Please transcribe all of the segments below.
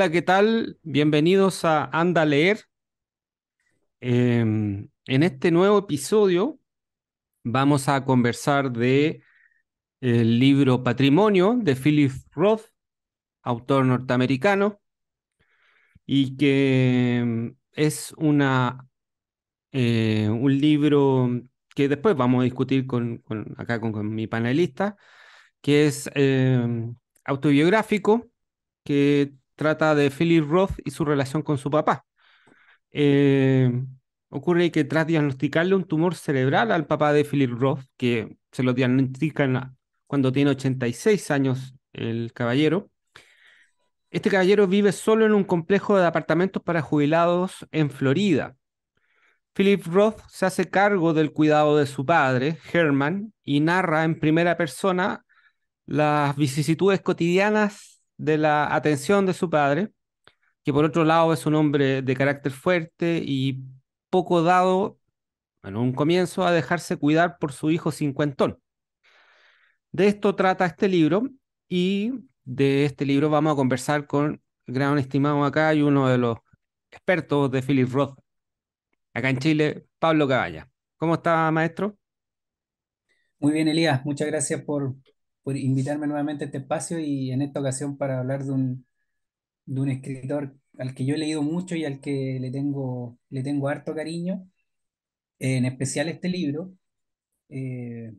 Hola, ¿qué tal? Bienvenidos a Anda a Leer. Em, en este nuevo episodio vamos a conversar de el libro Patrimonio de Philip Roth, autor norteamericano, y que em, es una, eh, un libro que después vamos a discutir con, con- acá con, mi panelista, que es em, autobiográfico, que trata de Philip Roth y su relación con su papá. Eh, ocurre que tras diagnosticarle un tumor cerebral al papá de Philip Roth, que se lo diagnostican cuando tiene 86 años el caballero, este caballero vive solo en un complejo de apartamentos para jubilados en Florida. Philip Roth se hace cargo del cuidado de su padre, Herman, y narra en primera persona las vicisitudes cotidianas de la atención de su padre que por otro lado es un hombre de carácter fuerte y poco dado, en un comienzo, a dejarse cuidar por su hijo cincuentón. De esto trata este libro y de este libro vamos a conversar con gran estimado acá y uno de los expertos de Philip Roth, acá en Chile, Pablo Caballa. ¿Cómo está, maestro? Muy bien, Elías, muchas gracias por, por invitarme nuevamente a este espacio y en esta ocasión para hablar de un, de un escritor al que yo he leído mucho y al que le tengo, le tengo harto cariño, en especial este libro, eh,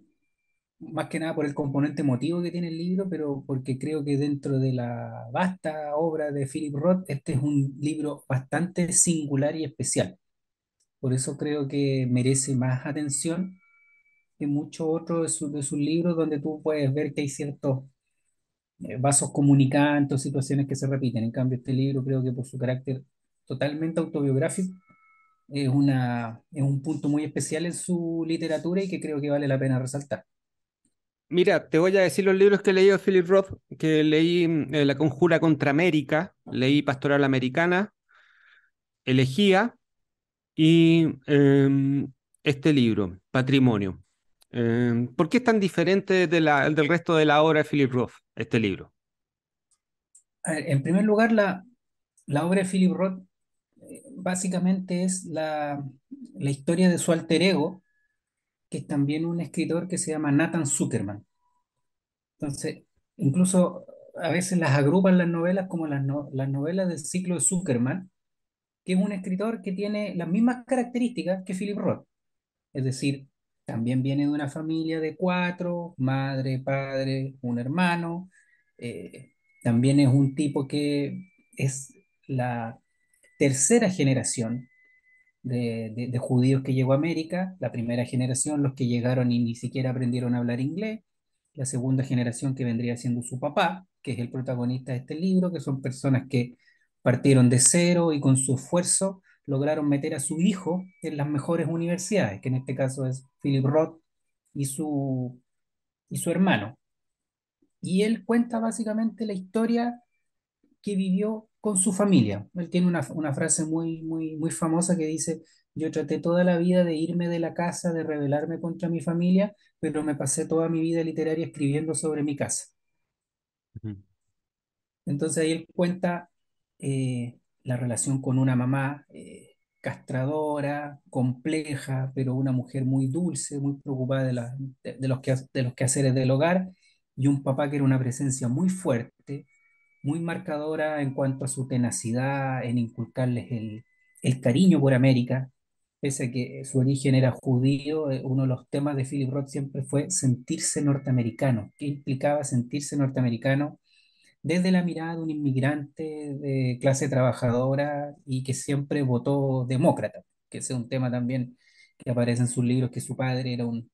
más que nada por el componente emotivo que tiene el libro, pero porque creo que dentro de la vasta obra de Philip Roth, este es un libro bastante singular y especial. Por eso creo que merece más atención que muchos otros de, sus de libros donde tú puedes ver que hay ciertos eh, vasos comunicantes, situaciones que se repiten. En cambio, este libro creo que por su carácter totalmente autobiográfico es, una, es un punto muy especial en su literatura y que creo que vale la pena resaltar. Mira, te voy a decir los libros que leído de Philip Roth, que leí mm, eh, La Conjura contra América, leí Pastoral Americana, Elegía y em, este libro, Patrimonio. Em, ¿por qué es tan diferente del resto de la obra de Philip Roth, este libro? En primer lugar, la, la obra de Philip Roth eh, básicamente es la, la historia de su alter ego, que es también un escritor que se llama Nathan Zuckerman. Entonces, incluso a veces las agrupan las novelas como las, no- las novelas del ciclo de Zuckerman, que es un escritor que tiene las mismas características que Philip Roth. Es decir, también viene de una familia de cuatro, madre, padre, un hermano. eh, también es un tipo que es la tercera generación de, de- de judíos que llegó a América. La primera generación, los que llegaron y ni siquiera aprendieron a hablar inglés. La segunda generación que vendría siendo su papá, que es el protagonista de este libro, que son personas que partieron de cero y con su esfuerzo lograron meter a su hijo en las mejores universidades, que en este caso es Philip Roth y su, y su hermano. Y él cuenta básicamente la historia que vivió con su familia. Él tiene una, una frase muy, muy, muy famosa que dice, yo traté toda la vida de irme de la casa, de rebelarme contra mi familia, pero me pasé toda mi vida literaria escribiendo sobre mi casa. Entonces ahí él cuenta eh, la relación con una mamá eh, castradora, compleja, pero una mujer muy dulce, muy preocupada de, la- de, los que, de los quehaceres del hogar, y un papá que era una presencia muy fuerte, muy marcadora en cuanto a su tenacidad, en inculcarles el, el cariño por América. Pese a que su origen era judío, eh, uno de los temas de Philip Roth siempre fue sentirse norteamericano. ¿Qué implicaba sentirse norteamericano? Desde la mirada de un inmigrante de clase trabajadora y que siempre votó demócrata, que es un tema también que aparece en sus libros, que su padre era un,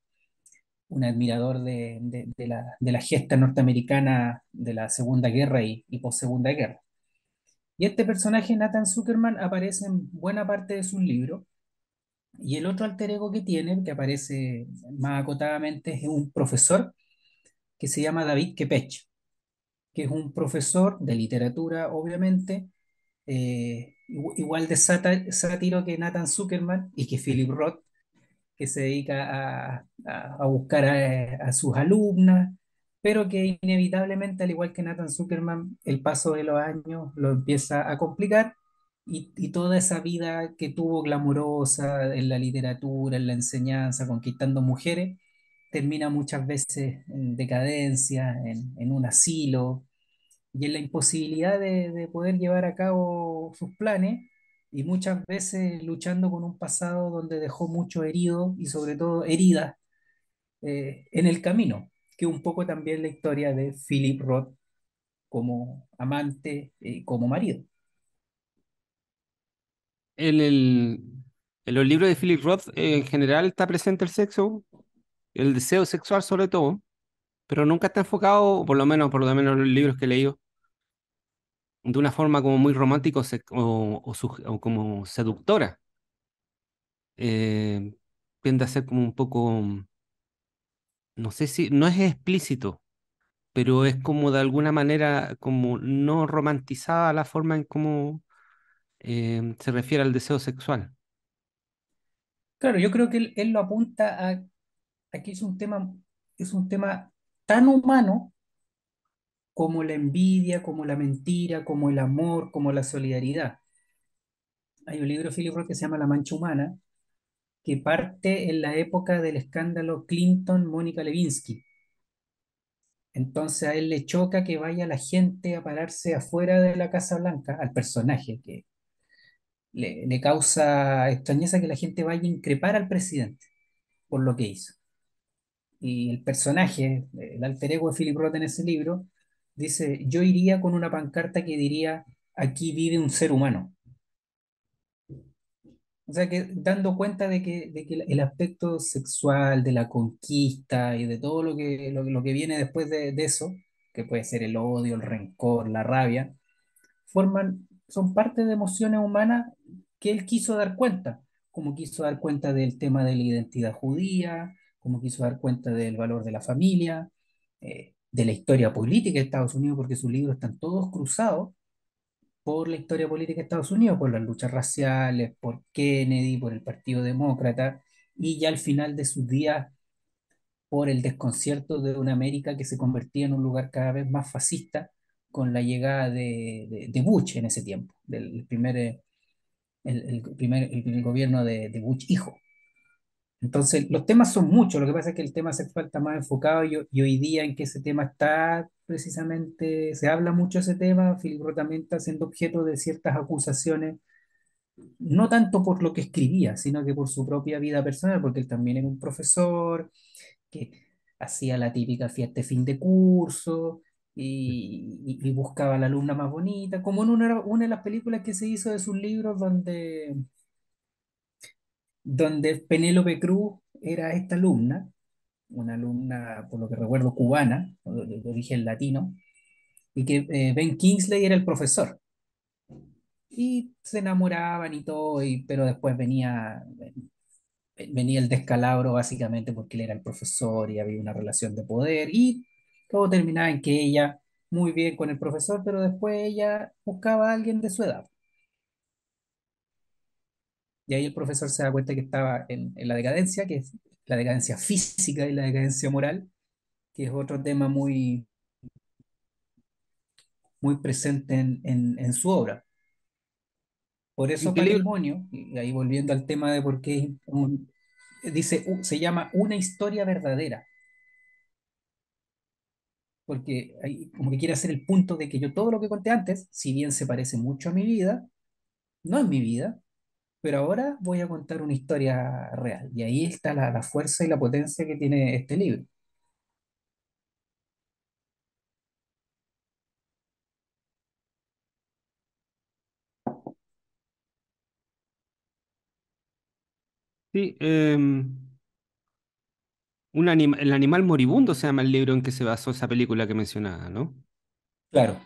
un admirador de, de- de la, de la gesta norteamericana de la Segunda Guerra y, y post-Segunda Guerra. Y este personaje, Nathan Zuckerman, aparece en buena parte de sus libros. Y el otro alter ego que tiene, que aparece más acotadamente, es un profesor que se llama David Kepech, que es un profesor de literatura, obviamente, eh, igu- igual de sátiro que Nathan Zuckerman y que Philip Roth, que se dedica a, a- a buscar a, a sus alumnas, pero que inevitablemente, al igual que Nathan Zuckerman, el paso de los años lo empieza a complicar y, y toda esa vida que tuvo glamurosa en la literatura, en la enseñanza, conquistando mujeres, termina muchas veces en decadencia, en, en un asilo y en la imposibilidad de, de poder llevar a cabo sus planes y muchas veces luchando con un pasado donde dejó mucho herido y sobre todo heridas eh, en el camino, que un poco también la historia de Philip Roth como amante y como marido. En el, en los libros de Philip Roth, eh, en general está presente el sexo, el deseo sexual sobre todo, pero nunca está enfocado, por lo menos, por lo menos en los libros que he leído, de una forma como muy romántica o, como seductora. Eh, tiende a ser como un poco, no sé si, no es explícito, pero es como de alguna manera como no romantizada la forma en cómo eh, se refiere al deseo sexual. Claro, yo creo que él, él lo apunta a, a que es un tema, es un tema tan humano como la envidia, como la mentira, como el amor, como la solidaridad. Hay un libro de Philip Roth que se llama La Mancha Humana, que parte en la época del escándalo Clinton-Mónica Lewinsky. Entonces a él le choca que vaya la gente a pararse afuera de la Casa Blanca, al personaje, que le, le causa extrañeza que la gente vaya a increpar al presidente por lo que hizo. Y el personaje, el alter ego de Philip Roth en ese libro, dice, yo iría con una pancarta que diría, aquí vive un ser humano. O sea que dando cuenta de que, de que el aspecto sexual, de la conquista y de todo lo que, lo, lo que viene después de, de eso, que puede ser el odio, el rencor, la rabia, forman, son parte de emociones humanas que él quiso dar cuenta, como quiso dar cuenta del tema de la identidad judía, como quiso dar cuenta del valor de la familia, eh, de la historia política de Estados Unidos, porque sus libros están todos cruzados por la historia política de Estados Unidos, por las luchas raciales, por Kennedy, por el Partido Demócrata, y ya al final de sus días por el desconcierto de una América que se convertía en un lugar cada vez más fascista con la llegada de, de, de Bush en ese tiempo, del primer, eh, el, primer, el gobierno de, de, Bush hijo. Entonces, los temas son muchos, lo que pasa es que el tema sexual está más enfocado y, y hoy día en que ese tema está precisamente, se habla mucho ese tema, Philip Roth también está siendo objeto de ciertas acusaciones, no tanto por lo que escribía, sino que por su propia vida personal, porque él también era un profesor, que hacía la típica fiesta de fin de curso y, y- y buscaba a la alumna más bonita, como en una, una de las películas que se hizo de sus libros donde, donde Penélope Cruz era esta alumna, una alumna, por lo que recuerdo, cubana, de, origen latino, y que eh, Ben Kingsley era el profesor. Y se enamoraban y todo, y, pero después venía, venía el descalabro básicamente porque él era el profesor y había una relación de poder y todo terminaba en que ella muy bien con el profesor, pero después ella buscaba a alguien de su edad. Y ahí el profesor se da cuenta que estaba en, en la decadencia, que es la decadencia física y la decadencia moral, que es otro tema muy, muy presente en, en, en su obra. Por ¿En eso patrimonio, y ahí volviendo al tema de por qué un- dice, se llama una historia verdadera porque como que quiere hacer el punto de que yo todo lo que conté antes, si bien se parece mucho a mi vida, no es mi vida, pero ahora voy a contar una historia real. Y ahí está la, la fuerza y la potencia que tiene este libro. Sí, em, un anima- El animal moribundo se llama el libro en que se basó esa película que mencionaba, ¿no? Claro,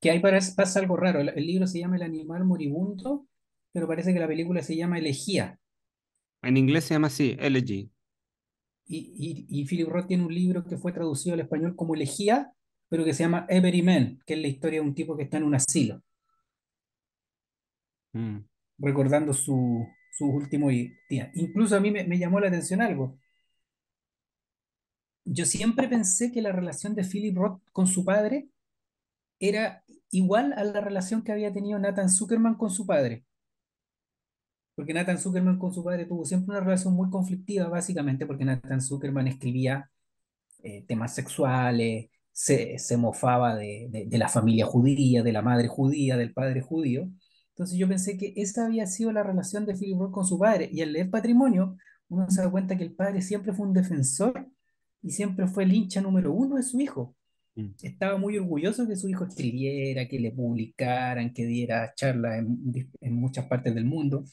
que ahí para- pasa algo raro. El, el libro se llama El animal moribundo, pero parece que la película se llama Elegía. En inglés se llama así, Elegy. Y, y, y Philip Roth tiene un libro que fue traducido al español como Elegía, pero que se llama Every Man, que es la historia de un tipo que está en un asilo, Mm. recordando su, sus últimos días. Incluso a mí me, me llamó la atención algo yo siempre pensé que la relación de Philip Roth con su padre era igual a la relación que había tenido Nathan Zuckerman con su padre. Porque Nathan Zuckerman con su padre tuvo siempre una relación muy conflictiva, básicamente porque Nathan Zuckerman escribía eh, temas sexuales, se, se mofaba de, de, de la familia judía, de la madre judía, del padre judío. Entonces yo pensé que esa había sido la relación de Philip Roth con su padre. Y al leer Patrimonio, uno se da cuenta que el padre siempre fue un defensor y siempre fue el hincha número uno de su hijo. Mm. Estaba muy orgulloso que su hijo escribiera, que le publicaran, que diera charlas en, en muchas partes del mundo.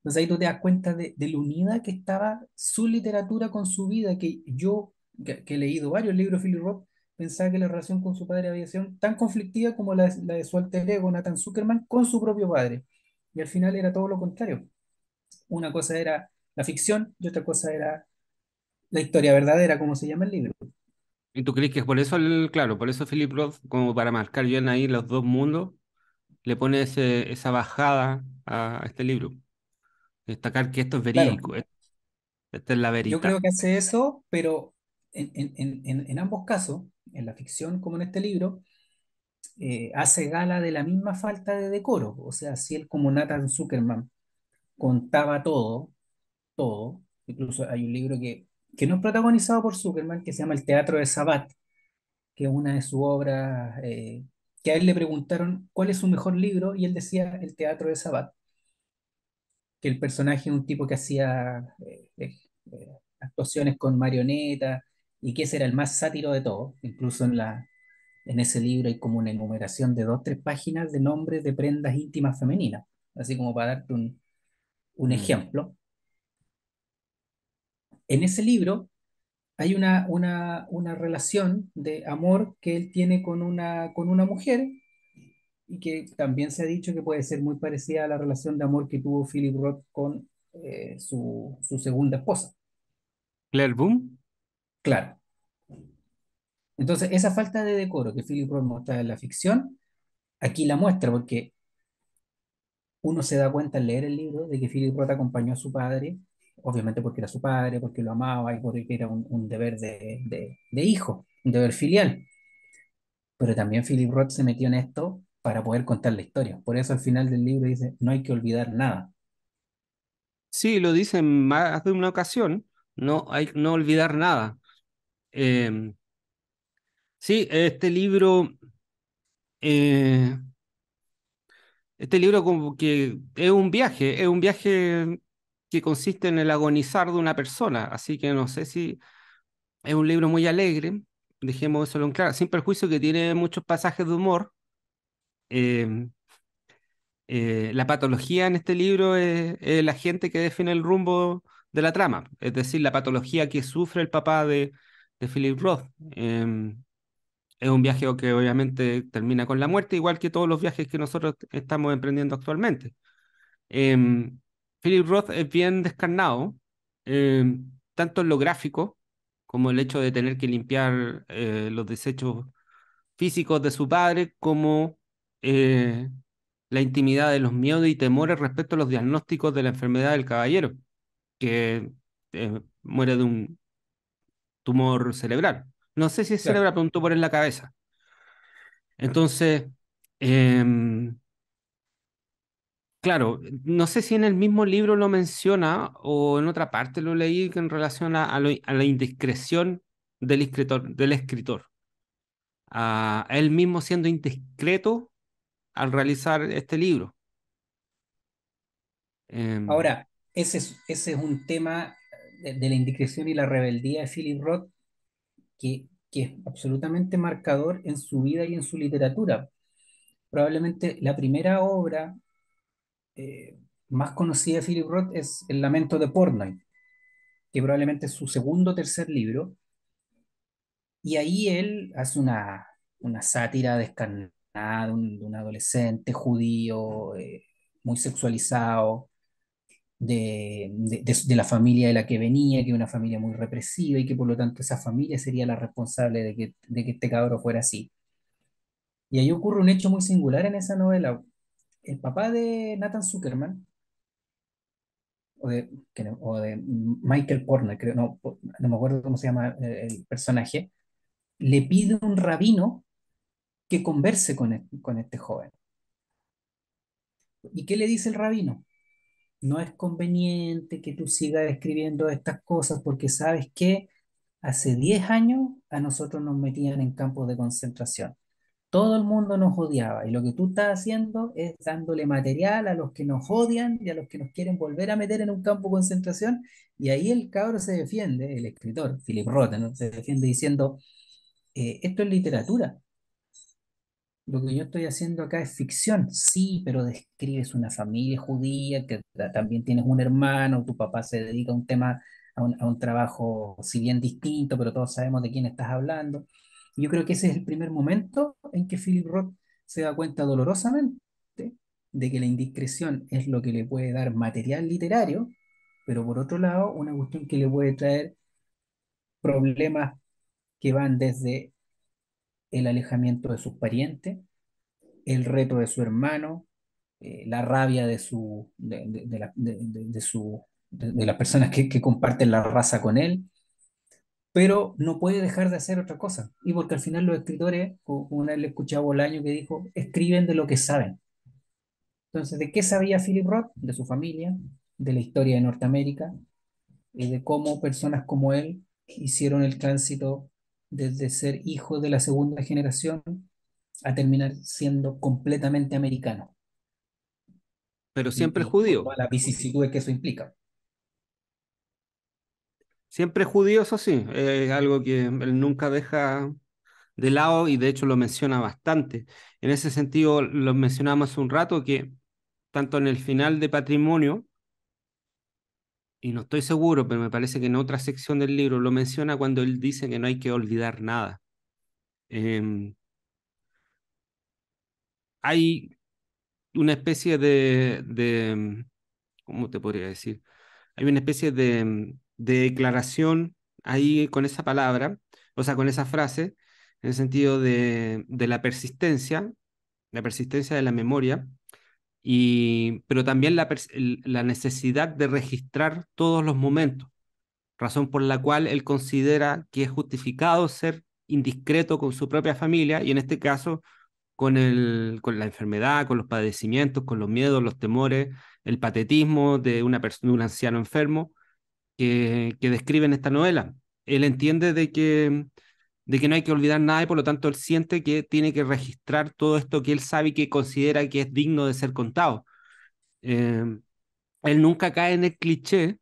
Entonces ahí tú te das cuenta de, de, lo unida que estaba su literatura con su vida, que yo, que, he leído varios libros de Philip Roth, pensaba que la relación con su padre había sido tan conflictiva como la, la de su alter ego, Nathan Zuckerman, con su propio padre. Y al final era todo lo contrario. Una cosa era la ficción y otra cosa era la historia verdadera, como se llama el libro. ¿Y tú crees que es por eso, claro, por eso Philip Roth, como para marcar bien ahí los dos mundos, le pone ese, esa bajada a este libro? Destacar que esto es Claro, verídico, esta es la yo creo que hace eso, pero en, en, en, en ambos casos, en la ficción como en este libro, eh, hace gala de la misma falta de decoro. O sea, si él como Nathan Zuckerman contaba todo, todo, incluso hay un libro que, que no es protagonizado por Zuckerman, que se llama El Teatro de Sabat, que es una de sus obras, eh, que a él le preguntaron cuál es su mejor libro y él decía El Teatro de Sabat, que el personaje es un tipo que hacía eh, eh, eh, actuaciones con marionetas y que ese era el más sátiro de todos, incluso en la, en ese libro hay como una enumeración de dos, tres páginas de nombres de prendas íntimas femeninas, así como para darte un, un Mm. ejemplo. En ese libro hay una, una, una relación de amor que él tiene con una, con una mujer y que también se ha dicho que puede ser muy parecida a la relación de amor que tuvo Philip Roth con eh, su, su segunda esposa. Claire Boom, Claro. Entonces, esa falta de decoro que Philip Roth muestra en la ficción, aquí la muestra porque uno se da cuenta al leer el libro de que Philip Roth acompañó a su padre, obviamente porque era su padre, porque lo amaba y porque era un, un deber de, de, de, hijo, un deber filial. Pero también Philip Roth se metió en esto para poder contar la historia. Por eso al final del libro dice, no hay que olvidar nada. sí, lo dice en más de una ocasión, no hay no olvidar nada. Eh, sí, este libro, eh, este libro como que es un viaje, es un viaje que consiste en el agonizar de una persona, así que no sé si es un libro muy alegre, dejemos eso en claro, sin perjuicio que tiene muchos pasajes de humor. Eh, eh, la patología en este libro es, la gente que define el rumbo de la trama, es decir, la patología que sufre el papá de, Philip Roth. Eh, es un viaje que obviamente termina con la muerte, igual que todos los viajes que nosotros estamos emprendiendo actualmente. Eh, Philip Roth es bien descarnado, tanto en lo gráfico como el hecho de tener que limpiar eh, los desechos físicos de su padre, como eh, la intimidad de los miedos y temores respecto a los diagnósticos de la enfermedad del caballero, que eh, muere de un tumor cerebral. No sé si es Claro. cerebral, pero un tumor en la cabeza. Entonces, eh, claro, no sé si en el mismo libro lo menciona o en otra parte lo leí en relación a, a, lo, a la indiscreción del escritor, del escritor, a él mismo siendo indiscreto al realizar este libro. Eh, Ahora, ese es, ese es un tema de, de, la indiscreción y la rebeldía de Philip Roth que, que es absolutamente marcador en su vida y en su literatura. Probablemente la primera obra eh, más conocida de Philip Roth es El lamento de Portnoy, que probablemente es su segundo o tercer libro, y ahí él hace una, una sátira descarnada de un, adolescente judío eh, muy sexualizado, de, de, de, la familia de la que venía, que es una familia muy represiva y que por lo tanto esa familia sería la responsable de que, de que este cabro fuera así. Y ahí ocurre un hecho muy singular en esa novela. El papá de Nathan Zuckerman o de, o de Michael Porner, creo, no, no me acuerdo cómo se llama el personaje, le pide un rabino que converse con, e, con este joven. ¿Y qué le dice el rabino? No es conveniente que tú sigas escribiendo estas cosas porque sabes que hace 10 años a nosotros nos metían en campos de concentración. Todo el mundo nos odiaba y lo que tú estás haciendo es dándole material a los que nos odian y a los que nos quieren volver a meter en un campo de concentración. Y ahí el cabro se defiende, el escritor, Philip Roth, se defiende diciendo, eh, esto es literatura, lo que yo estoy haciendo acá es ficción, sí, pero describes una familia judía, que también tienes un hermano, tu papá se dedica a un tema, a un, trabajo, si bien distinto, pero todos sabemos de quién estás hablando. yo creo que ese es el primer momento en que Philip Roth se da cuenta dolorosamente de que la indiscreción es lo que le puede dar material literario, pero por otro lado, una cuestión que le puede traer problemas que van desde el alejamiento de sus parientes, el reto de su hermano, eh, la rabia de, su, de, de, su, de, las personas que, que, comparten la raza con él, pero no puede dejar de hacer otra cosa. Y porque al final los escritores, una vez le escuché a Bolaño que dijo, escriben de lo que saben. Entonces, ¿de qué sabía Philip Roth? De su familia, de la historia de Norteamérica y de cómo personas como él hicieron el tránsito desde ser hijo de la segunda generación a terminar siendo completamente americano. Pero siempre judío. La vicisitudes que eso implica. Siempre judío, eso sí, es algo que él nunca deja de lado y de hecho lo menciona bastante. En ese sentido, lo mencionamos hace un rato que tanto en el final de Patrimonio, y no estoy seguro, pero me parece que en otra sección del libro lo menciona cuando él dice que no hay que olvidar nada. Em, hay una especie de, de, ¿cómo te podría decir? Hay una especie de, de declaración ahí con esa palabra, o sea, con esa frase, en el sentido de, de la persistencia, la persistencia de la memoria, y, pero también la, la necesidad de registrar todos los momentos, razón por la cual él considera que es justificado ser indiscreto con su propia familia y en este caso con, el, con la enfermedad, con los padecimientos, con los miedos, los temores, el patetismo de una persona, un anciano enfermo que, que describe en esta novela. Él entiende de que, de que no hay que olvidar nada y por lo tanto él siente que tiene que registrar todo esto que él sabe y que considera que es digno de ser contado. Eh, él nunca cae en el cliché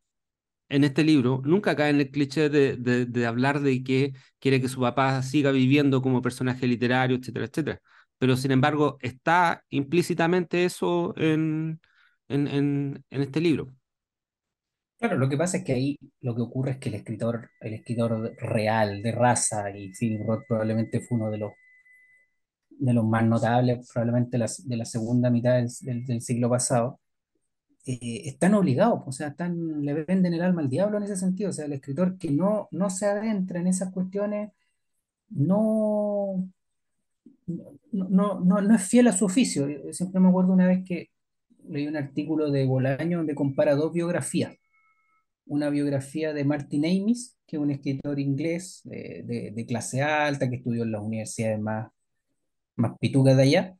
en este libro, nunca cae en el cliché de, hablar de que quiere que su papá siga viviendo como personaje literario, etcétera, etcétera pero sin embargo está implícitamente eso en, en, en, este libro. Claro, lo que pasa es que ahí lo que ocurre es que el escritor, el escritor real de raza, y Philip Roth probablemente fue uno de los, de los más notables, probablemente de la segunda mitad del, del, siglo pasado, eh, están obligados, o sea, están, le venden el alma al diablo en ese sentido, o sea, el escritor que no, no se adentra en esas cuestiones, no, no, no, no es fiel a su oficio. Siempre me acuerdo una vez que leí un artículo de Bolaño donde compara dos biografías. Una biografía de Martin Amis, que es un escritor inglés de, de, clase alta, que estudió en las universidades más, más pitucas de allá,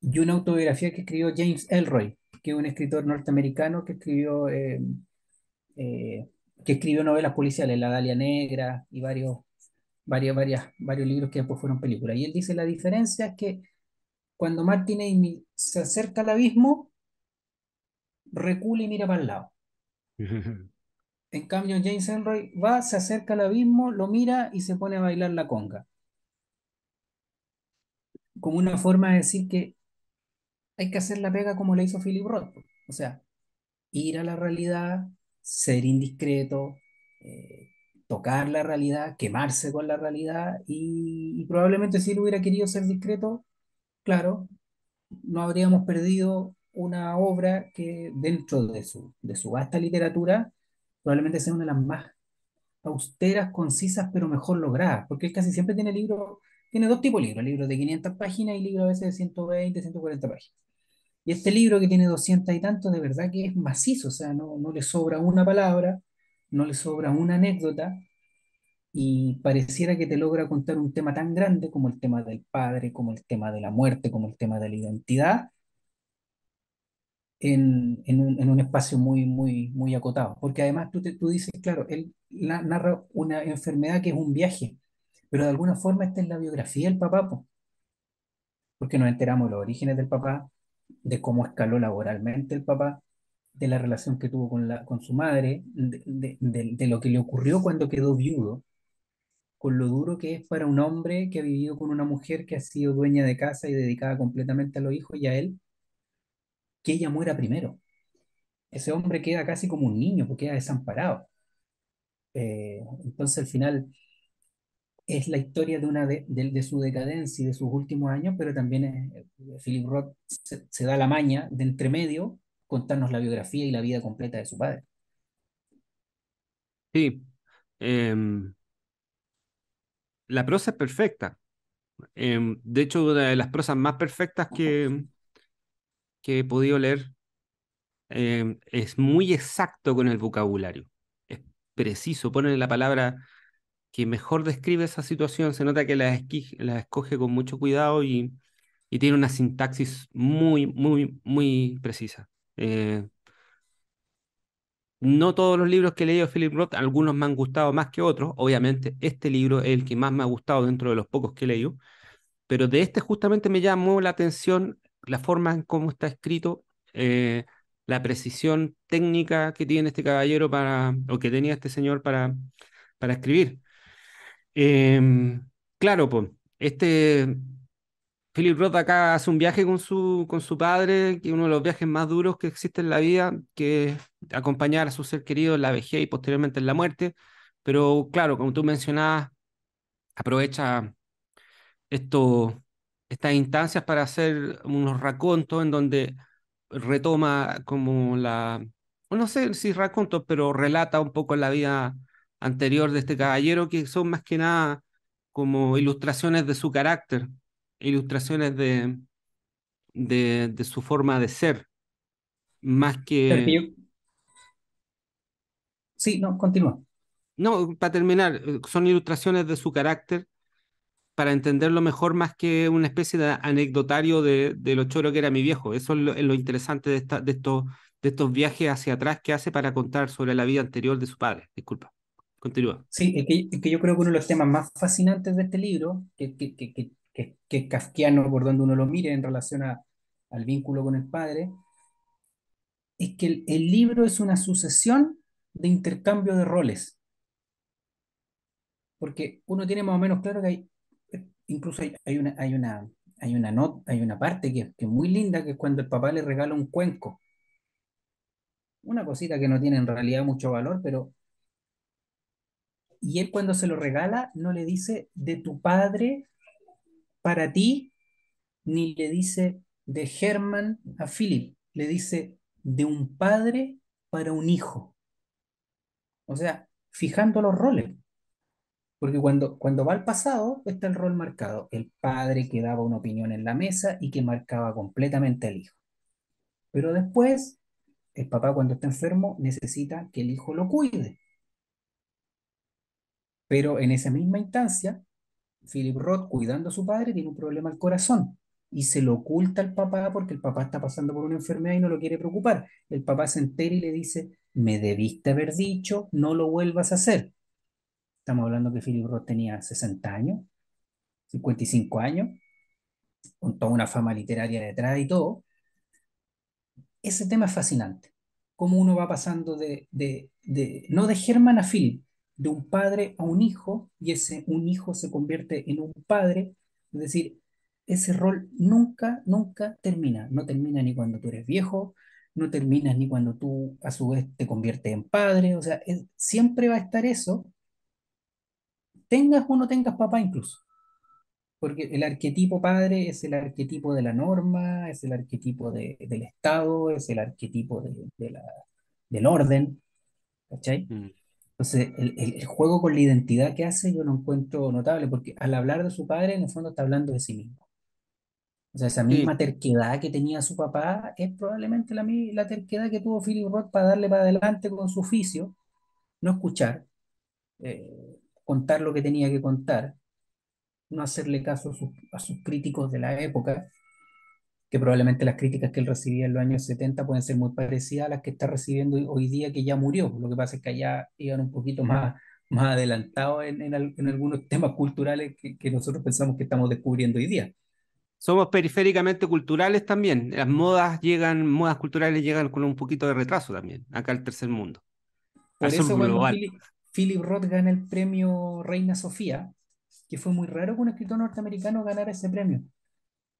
y una autobiografía que escribió James Elroy, que es un escritor norteamericano que escribió, eh, eh, que escribió novelas policiales, La Dalia Negra y varios varias, varias, varios libros que después fueron películas. Y él dice, la diferencia es que cuando Martin Amy se acerca al abismo, recula y mira para el lado. en cambio, James Elroy va, se acerca al abismo, lo mira y se pone a bailar la conga. Como una forma de decir que hay que hacer la pega como le hizo Philip Roth. O sea, ir a la realidad, ser indiscreto, eh, tocar la realidad, quemarse con la realidad y, probablemente si él hubiera querido ser discreto, claro, no habríamos perdido una obra que dentro de su, de su vasta literatura probablemente sea una de las más austeras, concisas, pero mejor logradas, porque él casi siempre tiene libros, tiene dos tipos de libros, libros de 500 páginas y libros a veces de 120, 140 páginas. Y este libro que tiene doscientas y tantos, de verdad que es macizo, o sea, no, no le sobra una palabra, no le sobra una anécdota, y pareciera que te logra contar un tema tan grande como el tema del padre, como el tema de la muerte, como el tema de la identidad, en, en un, en espacio muy, muy, muy acotado. Porque además tú, te- tú dices, claro, él na- narra una enfermedad que es un viaje, pero de alguna forma esta es la biografía del papá, po, porque nos enteramos de los orígenes del papá, de cómo escaló laboralmente el papá, de la relación que tuvo con, la, con su madre, de, de- de- de lo que le ocurrió cuando quedó viudo, con lo duro que es para un hombre que ha vivido con una mujer que ha sido dueña de casa y dedicada completamente a los hijos y a él, que ella muera primero. Ese hombre queda casi como un niño, porque queda desamparado. Eh, entonces al final es la historia de, una de, de- de su decadencia y de sus últimos años, pero también es- eh, Philip Roth se, se da la maña de entre medio contarnos la biografía y la vida completa de su padre. Sí. Em, la prosa es perfecta. Em, de hecho, una de las prosas más perfectas que, que he podido leer em, es muy exacto con el vocabulario. Es preciso, pone la palabra que mejor describe esa situación. Se nota que la, escoge con mucho cuidado y, tiene una sintaxis muy, muy, muy precisa. Eh, no todos los libros que he leído Philip Roth, algunos me han gustado más que otros. Obviamente, este libro es el que más me ha gustado dentro de los pocos que he leído. pero de este justamente me llamó la atención la forma en cómo está escrito, eh, la precisión técnica que tiene este caballero para, o que tenía este señor para, para escribir. Em, claro, pues, este Philip Roth acá hace un viaje con su, con su padre, que es uno de los viajes más duros que existe en la vida, que es acompañar a su ser querido en la vejez y posteriormente en la muerte. Pero claro, como tú mencionabas, aprovecha esto, estas instancias para hacer unos racontos en donde retoma como la, no sé si racontos, pero relata un poco la vida anterior de este caballero, que son más que nada como ilustraciones de su carácter, ilustraciones de, de, de su forma de ser, más que sí, no, continúa. No, para terminar, eh, son ilustraciones de su carácter para entenderlo mejor más que una especie de anecdotario de, de lo choro que era mi viejo. Eso es lo, es lo interesante de, estos, viajes hacia atrás que hace para contar sobre la vida anterior de su padre. Disculpa. Continúa. Sí, es que, yo creo que uno de los temas más fascinantes de este libro, que, que, que, que, es kafkiano por donde uno lo mire en relación a, al vínculo con el padre, es que el, el libro es una sucesión de intercambio de roles, porque uno tiene más o menos claro que hay, incluso hay, una, hay una, hay una, hay una parte que, que es muy linda, que es cuando el papá le regala un cuenco, una cosita que no tiene en realidad mucho valor, pero, y él cuando se lo regala no le dice de tu padre para ti, ni le dice de Herman a Philip, le dice de un padre para un hijo, o sea, fijando los roles. Porque cuando, cuando va al pasado está el rol marcado, el padre que daba una opinión en la mesa y que marcaba completamente al hijo. Pero después, el papá cuando está enfermo necesita que el hijo lo cuide. Pero en esa misma instancia, Philip Roth, cuidando a su padre, tiene un problema al corazón y se lo oculta al papá porque el papá está pasando por una enfermedad y no lo quiere preocupar. El papá se entera y le dice, me debiste haber dicho, no lo vuelvas a hacer. Estamos hablando que Philip Roth tenía 60 años, 55 años, con toda una fama literaria detrás y todo. Ese tema es fascinante. Cómo uno va pasando de, de, de no de Germán a Philip, de un padre a un hijo, y ese un hijo se convierte en un padre. Es decir, ese rol nunca, nunca termina. No termina ni cuando tú eres viejo, no termina ni cuando tú a su vez te conviertes en padre. O sea, es- siempre va a estar eso, tengas o no tengas papá incluso. Porque el arquetipo padre es el arquetipo de la norma, es el arquetipo de- del Estado, es el arquetipo de, de la, del orden, ¿cachai? Mm. Entonces, el, el- el juego con la identidad que hace yo lo encuentro notable, porque al hablar de su padre, en el fondo está hablando de sí mismo. O sea, esa Sí, misma terquedad que tenía su papá es probablemente la, la terquedad que tuvo Philip Roth para darle para adelante con su oficio, no escuchar, eh, contar lo que tenía que contar, no hacerle caso a sus, a sus críticos de la época, que probablemente las críticas que él recibía en los años 70 pueden ser muy parecidas a las que está recibiendo hoy día que ya murió. Lo que pasa es que allá iban un poquito más, más adelantados en, en al- en algunos temas culturales que, que nosotros pensamos que estamos descubriendo hoy día. somos periféricamente culturales también. Las modas llegan, modas culturales llegan con un poquito de retraso también, acá al tercer mundo, Por eso cuando global. Philip, Philip Roth gana el premio Reina Sofía, que fue muy raro que un escritor norteamericano ganara ese premio.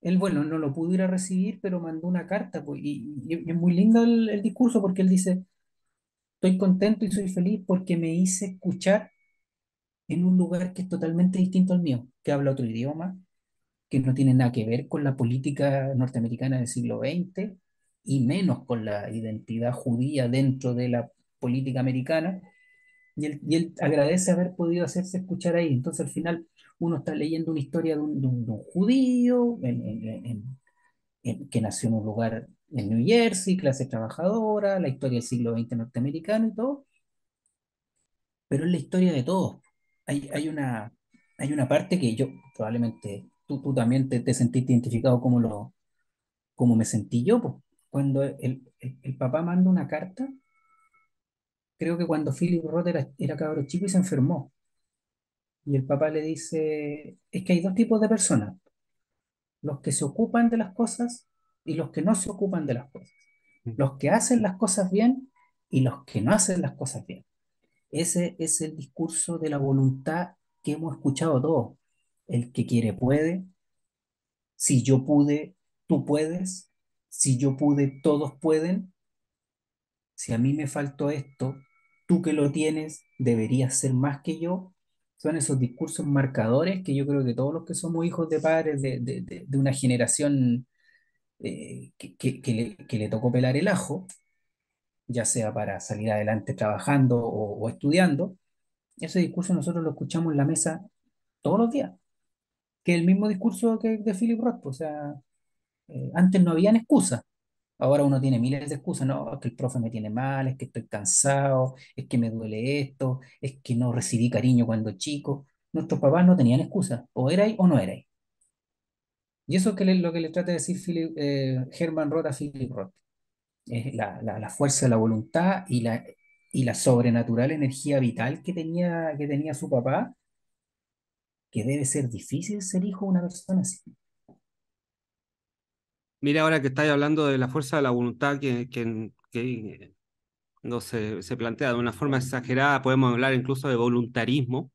Él, bueno, no lo pudo ir a recibir, pero mandó una carta, pues, y, es muy lindo el discurso porque él dice, estoy contento y soy feliz porque me hice escuchar en un lugar que es totalmente distinto al mío, que habla otro idioma, que no tiene nada que ver con la política norteamericana del siglo XX y menos con la identidad judía dentro de la política americana y él, y él agradece haber podido hacerse escuchar ahí. Entonces al final uno está leyendo una historia de un, judío que nació en un lugar en New Jersey, clase trabajadora, la historia del siglo XX norteamericano y todo, pero es la historia de todos. Hay, hay una, hay una parte que yo probablemente tú, tú también te, te sentiste identificado como, lo, como me sentí yo. Cuando el, el, el papá manda una carta, creo que cuando Philip Roth era, era cabro chico y se enfermó, Y el papá le dice, es que hay dos tipos de personas, los que se ocupan de las cosas y los que no se ocupan de las cosas. Los que hacen las cosas bien y los que no hacen las cosas bien. Ese es el discurso de la voluntad que hemos escuchado todos. El que quiere puede, si yo pude, tú puedes, si yo pude, todos pueden, si a mí me faltó esto, tú que lo tienes, deberías ser más que yo. Son esos discursos marcadores que yo creo que todos los que somos hijos de padres de, de- de- una generación eh, que, que- le, tocó pelar el ajo, ya sea para salir adelante trabajando o, estudiando, ese discurso nosotros lo escuchamos en la mesa todos los días, que es el mismo discurso que de Philip Roth. O sea, eh, antes no habían excusas. Ahora uno tiene miles de excusas, no, es que el profe me tiene mal, es que estoy cansado, es que me duele esto, es que no recibí cariño cuando chico. Nuestros papás no tenían excusas, o erais o no erais. Y eso es lo que le trata de decir Philip, eh, Herman Roth a Philip Roth. Es la, la- la fuerza de la voluntad y la, y la sobrenatural energía vital que tenía, que tenía su papá, que debe ser difícil ser hijo de una persona así. Mira, ahora que estáis hablando de la fuerza de la voluntad que, no se, se plantea de una forma exagerada, podemos hablar incluso de voluntarismo.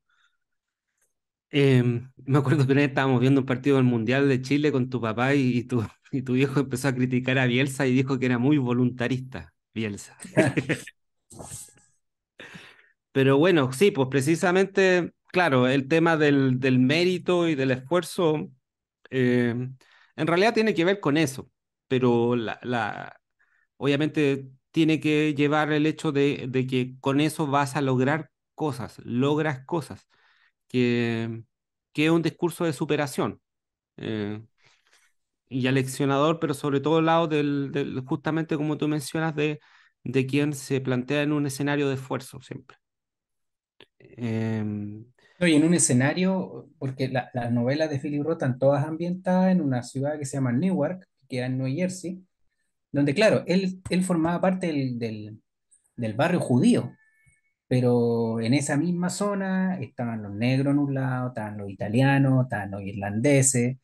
Eh, me acuerdo que una vez estábamos viendo un partido del Mundial de Chile con tu papá y, tu, y tu viejo empezó a criticar a Bielsa y dijo que era muy voluntarista, Bielsa. Pero bueno, sí, pues precisamente, claro, el tema del, del mérito y del esfuerzo, eh, en realidad tiene que ver con eso, pero la, la, obviamente tiene que llevar el hecho de, de que con eso vas a lograr cosas, logras cosas, que, que es un discurso de superación. eh, y aleccionador, pero sobre todo al lado del, del- justamente como tú mencionas, de, de quien se plantea en un escenario de esfuerzo siempre. Em, No, y en un escenario, porque la- las novelas de Philip Roth están todas ambientadas en una ciudad que se llama Newark, que queda en New Jersey, donde, claro, él, él formaba parte del, del, del barrio judío, pero en esa misma zona estaban los negros en un lado, estaban los italianos, estaban los irlandeses,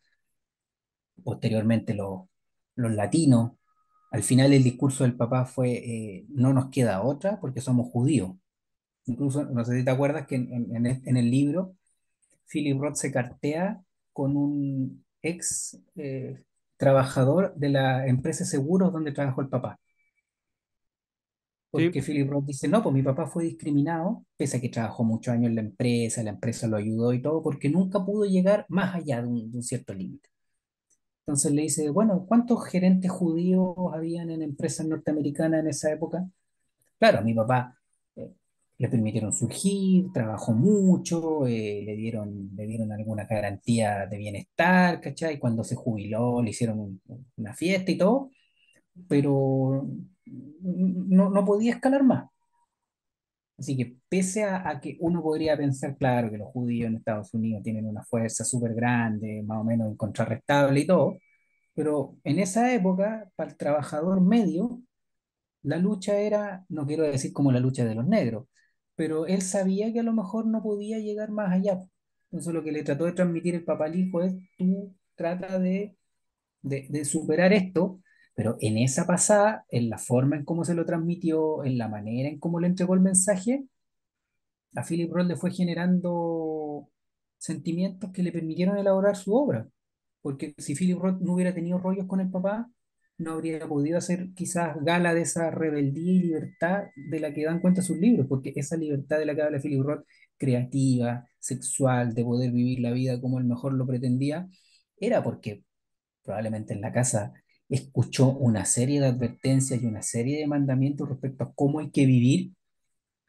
posteriormente los, los latinos. Al final el discurso del papá fue, eh, no nos queda otra porque somos judíos. Incluso, no sé si te acuerdas que en, en- en en el libro Philip Roth se cartea con un ex eh, trabajador de la empresa de seguros donde trabajó el papá. Porque sí, Philip Roth dice, no, pues mi papá fue discriminado, pese a que trabajó muchos años en la empresa, la empresa lo ayudó y todo, porque nunca pudo llegar más allá de un, de un cierto límite. Entonces le dice, bueno, ¿cuántos gerentes judíos habían en empresas norteamericanas en esa época? Claro, mi papá le permitieron surgir, trabajó mucho, eh, le dieron, le dieron alguna garantía de bienestar, ¿cachai? Cuando se jubiló le hicieron un- una fiesta y todo, pero no, no podía escalar más. Así que pese a, a que uno podría pensar, claro, que los judíos en Estados Unidos tienen una fuerza súper grande, más o menos incontrarrestable y todo, pero en esa época, para el trabajador medio, la lucha era, no quiero decir como la lucha de los negros, pero él sabía que a lo mejor no podía llegar más allá. Entonces lo que le trató de transmitir el Papa al hijo es, tú trata de, de, de superar esto, pero en esa pasada, en la forma en cómo se lo transmitió, en la manera en cómo le entregó el mensaje, a Philip Roth le fue generando sentimientos que le permitieron elaborar su obra. Porque si Philip Roth no hubiera tenido rollos con el papá, no habría podido hacer quizás gala de esa rebeldía y libertad de la que dan cuenta sus libros, porque esa libertad de la que habla Philip Roth, creativa, sexual, de poder vivir la vida como él mejor lo pretendía, era porque probablemente en la casa escuchó una serie de advertencias y una serie de mandamientos respecto a cómo hay que vivir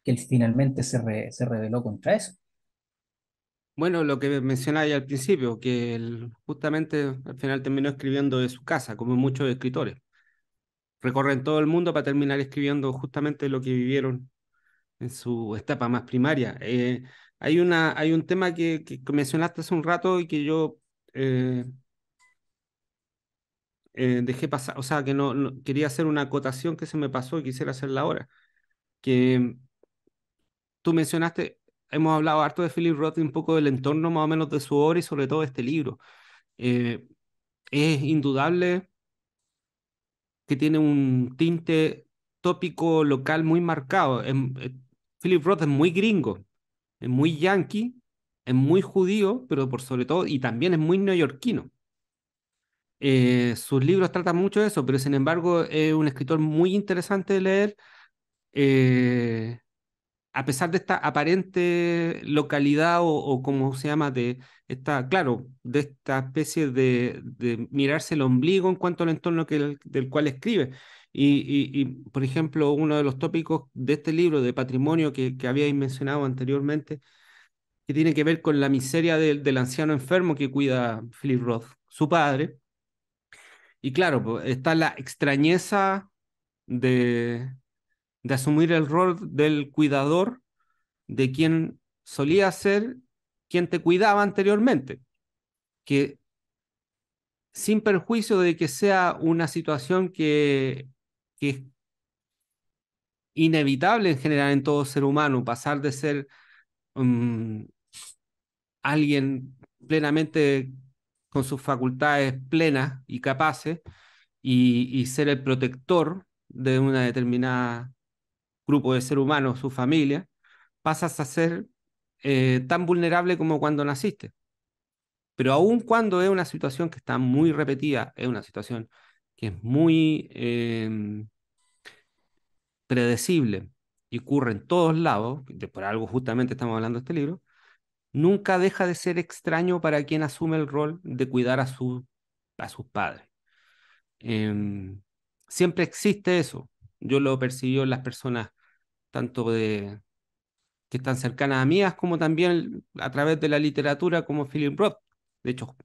que él finalmente se, re- se rebeló contra eso. Bueno, lo que mencionaba al principio, que justamente al final terminó escribiendo de su casa, como muchos escritores. Recorren todo el mundo para terminar escribiendo justamente lo que vivieron en su etapa más primaria. Eh, hay una, hay un tema que, mencionaste hace un rato y que yo eh, eh, dejé pasar, o sea, que no, no- quería hacer una acotación que se me pasó y quisiera hacerla ahora. Que tú mencionaste, hemos hablado harto de Philip Roth y un poco del entorno más o menos de su obra y sobre todo de este libro. Eh, es indudable que tiene un tinte tópico local muy marcado. Eh, Philip Roth es muy gringo, es muy yankee, es muy judío, pero por sobre todo, y también es muy neoyorquino. Eh, sus libros tratan mucho de eso, pero sin embargo es un escritor muy interesante de leer. eh, a pesar de esta aparente localidad o, o como se llama, de esta, claro, de esta especie de, mirarse el ombligo en cuanto al entorno que el- del cual escribe. Y, por ejemplo, uno de los tópicos de este libro de patrimonio que, que mencionado anteriormente, que tiene que ver con la miseria del, anciano enfermo que cuida Philip Roth, su padre. Y claro, está la extrañeza de, de asumir el rol del cuidador de quien solía ser quien te cuidaba anteriormente, que sin perjuicio de que sea una situación que, que es inevitable en general en todo ser humano, pasar de ser um, alguien plenamente con sus facultades plenas y capaces y ser el protector de una determinada grupo de ser humanos, su familia, pasas a ser eh, tan vulnerable como cuando naciste. Pero aun cuando es una situación que está muy repetida, es una situación que es muy eh, predecible y ocurre en todos lados, de por algo justamente estamos hablando de este libro, nunca deja de ser extraño para quien asume el rol de cuidar a, su, a sus padres. Eh, siempre existe eso. Yo lo percibió en las personas, tanto de, que están cercanas a mías, como también a través de la literatura, como Philip Roth. De hecho,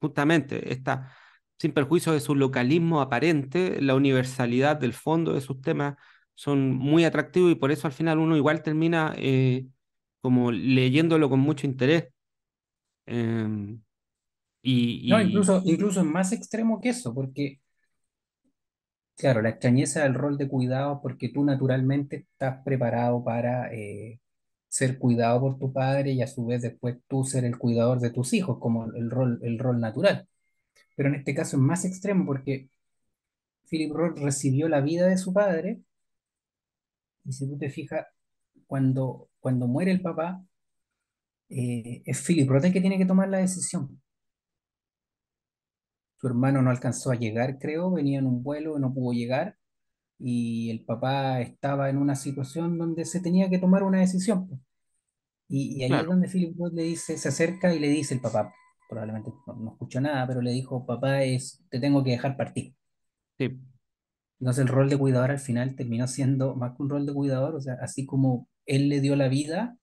justamente esta, sin perjuicio de su localismo aparente, la universalidad del fondo de sus temas son muy atractivos y por eso al final uno igual termina eh, como leyéndolo con mucho interés. Eh, No, y, y, incluso, incluso es más extremo que eso, porque, claro, la extrañeza del rol de cuidado, porque tú naturalmente estás preparado para eh, ser cuidado por tu padre y a su vez después tú ser el cuidador de tus hijos, como el rol, el rol natural. Pero en este caso es más extremo porque Philip Roth recibió la vida de su padre y si tú te fijas, cuando, cuando muere el papá, eh, es Philip Roth el que tiene que tomar la decisión. Su hermano no alcanzó a llegar, creo, venía en un vuelo, no pudo llegar y el papá estaba en una situación donde se tenía que tomar una decisión. pues. Y, y ahí es donde Philip Roth le dice, se acerca y le dice el papá, probablemente no, no escuchó nada, pero le dijo, papá, es, te tengo que dejar partir. sí, Entonces el rol de cuidador al final terminó siendo más que un rol de cuidador, o sea, así como él le dio la vida,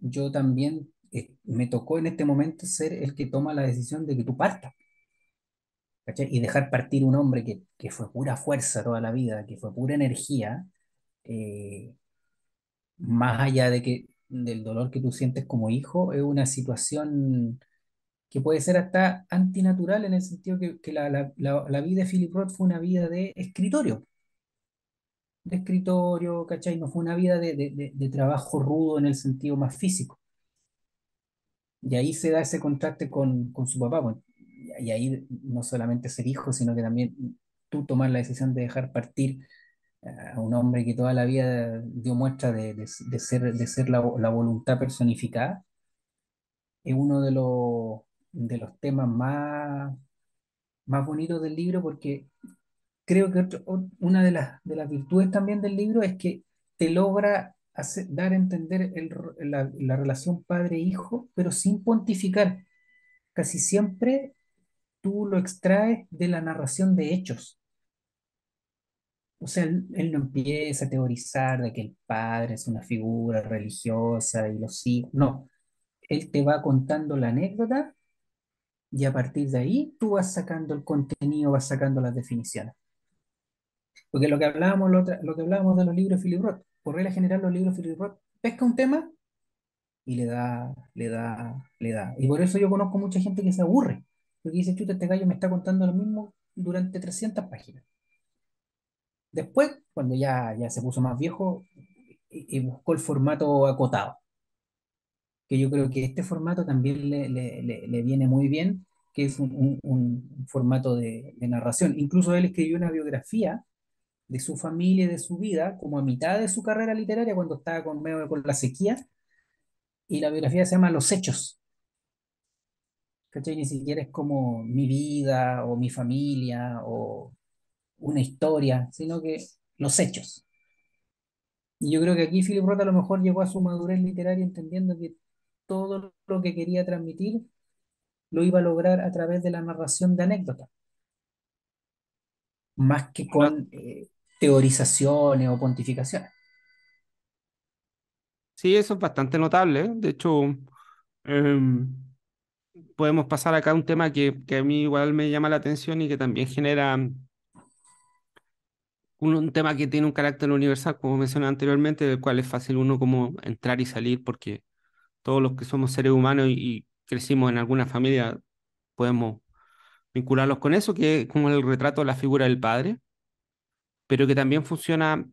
yo también eh, me tocó en este momento ser el que toma la decisión de que tú partas. Y dejar partir un hombre que, que fue pura fuerza toda la vida, que fue pura energía, eh, más allá de que del dolor que tú sientes como hijo, es una situación que puede ser hasta antinatural en el sentido que, que la, la, la, vida de Philip Roth fue una vida de escritorio, de escritorio, ¿cachai? No fue una vida de, de, de, de trabajo rudo en el sentido más físico. Y ahí se da ese contraste con, con su papá. Bueno, y ahí no solamente ser hijo, sino que también tú tomar la decisión de dejar partir a un hombre que toda la vida dio muestra de, de, de ser, de ser la, la, voluntad personificada, es uno de los, de los temas más, más bonitos del libro porque creo que otro, una de las, de las virtudes también del libro es que te logra hacer, dar a entender el, la, la relación padre-hijo, pero sin pontificar. Casi siempre tú lo extraes de la narración de hechos. O sea, él, él, no empieza a teorizar de que el padre es una figura religiosa y los hijos. No, él te va contando la anécdota y a partir de ahí tú vas sacando el contenido, vas sacando las definiciones. Porque lo que hablábamos, lo, lo que hablábamos de los libros de Philip Roth, por regla general los libros de Philip Roth pesca un tema y le da, le da, le da. Y por eso yo conozco mucha gente que se aburre, porque dice, chuta, este gallo me está contando lo mismo durante 300 páginas. Después, cuando ya, ya se puso más viejo, y, y buscó el formato acotado, que yo creo que este formato también le, le, le, le viene muy bien, que es un, un, un formato de, de, narración. Incluso él escribió una biografía de su familia y de su vida, como a mitad de su carrera literaria, cuando estaba con, medio con la sequía, y la biografía se llama Los Hechos. ¿Cachai? Ni siquiera es como mi vida o mi familia o una historia, sino que los hechos. Y yo creo que aquí Philip Roth a lo mejor llegó a su madurez literaria entendiendo que todo lo que quería transmitir lo iba a lograr a través de la narración de anécdotas, más que con eh, teorizaciones o pontificaciones. Sí, eso es bastante notable. De hecho, eh, podemos pasar acá a un tema que, que, a mí igual me llama la atención y que también genera un, un, tema que tiene un carácter universal, como mencioné anteriormente, del cual es fácil uno como entrar y salir, porque todos los que somos seres humanos y, y crecimos en alguna familia podemos vincularlos con eso, que es como el retrato de la figura del padre, pero que también funciona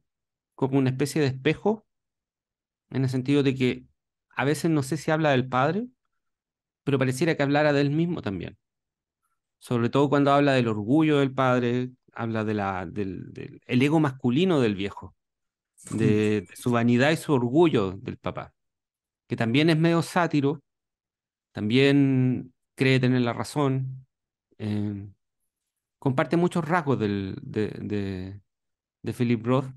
como una especie de espejo, en el sentido de que a veces no sé si habla del padre, pero pareciera que hablara de él mismo también. Sobre todo cuando habla del orgullo del padre, habla de la, del, del el ego masculino del viejo, de, de, su vanidad y su orgullo del papá, que también es medio sátiro, también cree tener la razón, eh, comparte muchos rasgos del, de, de, de Philip Roth,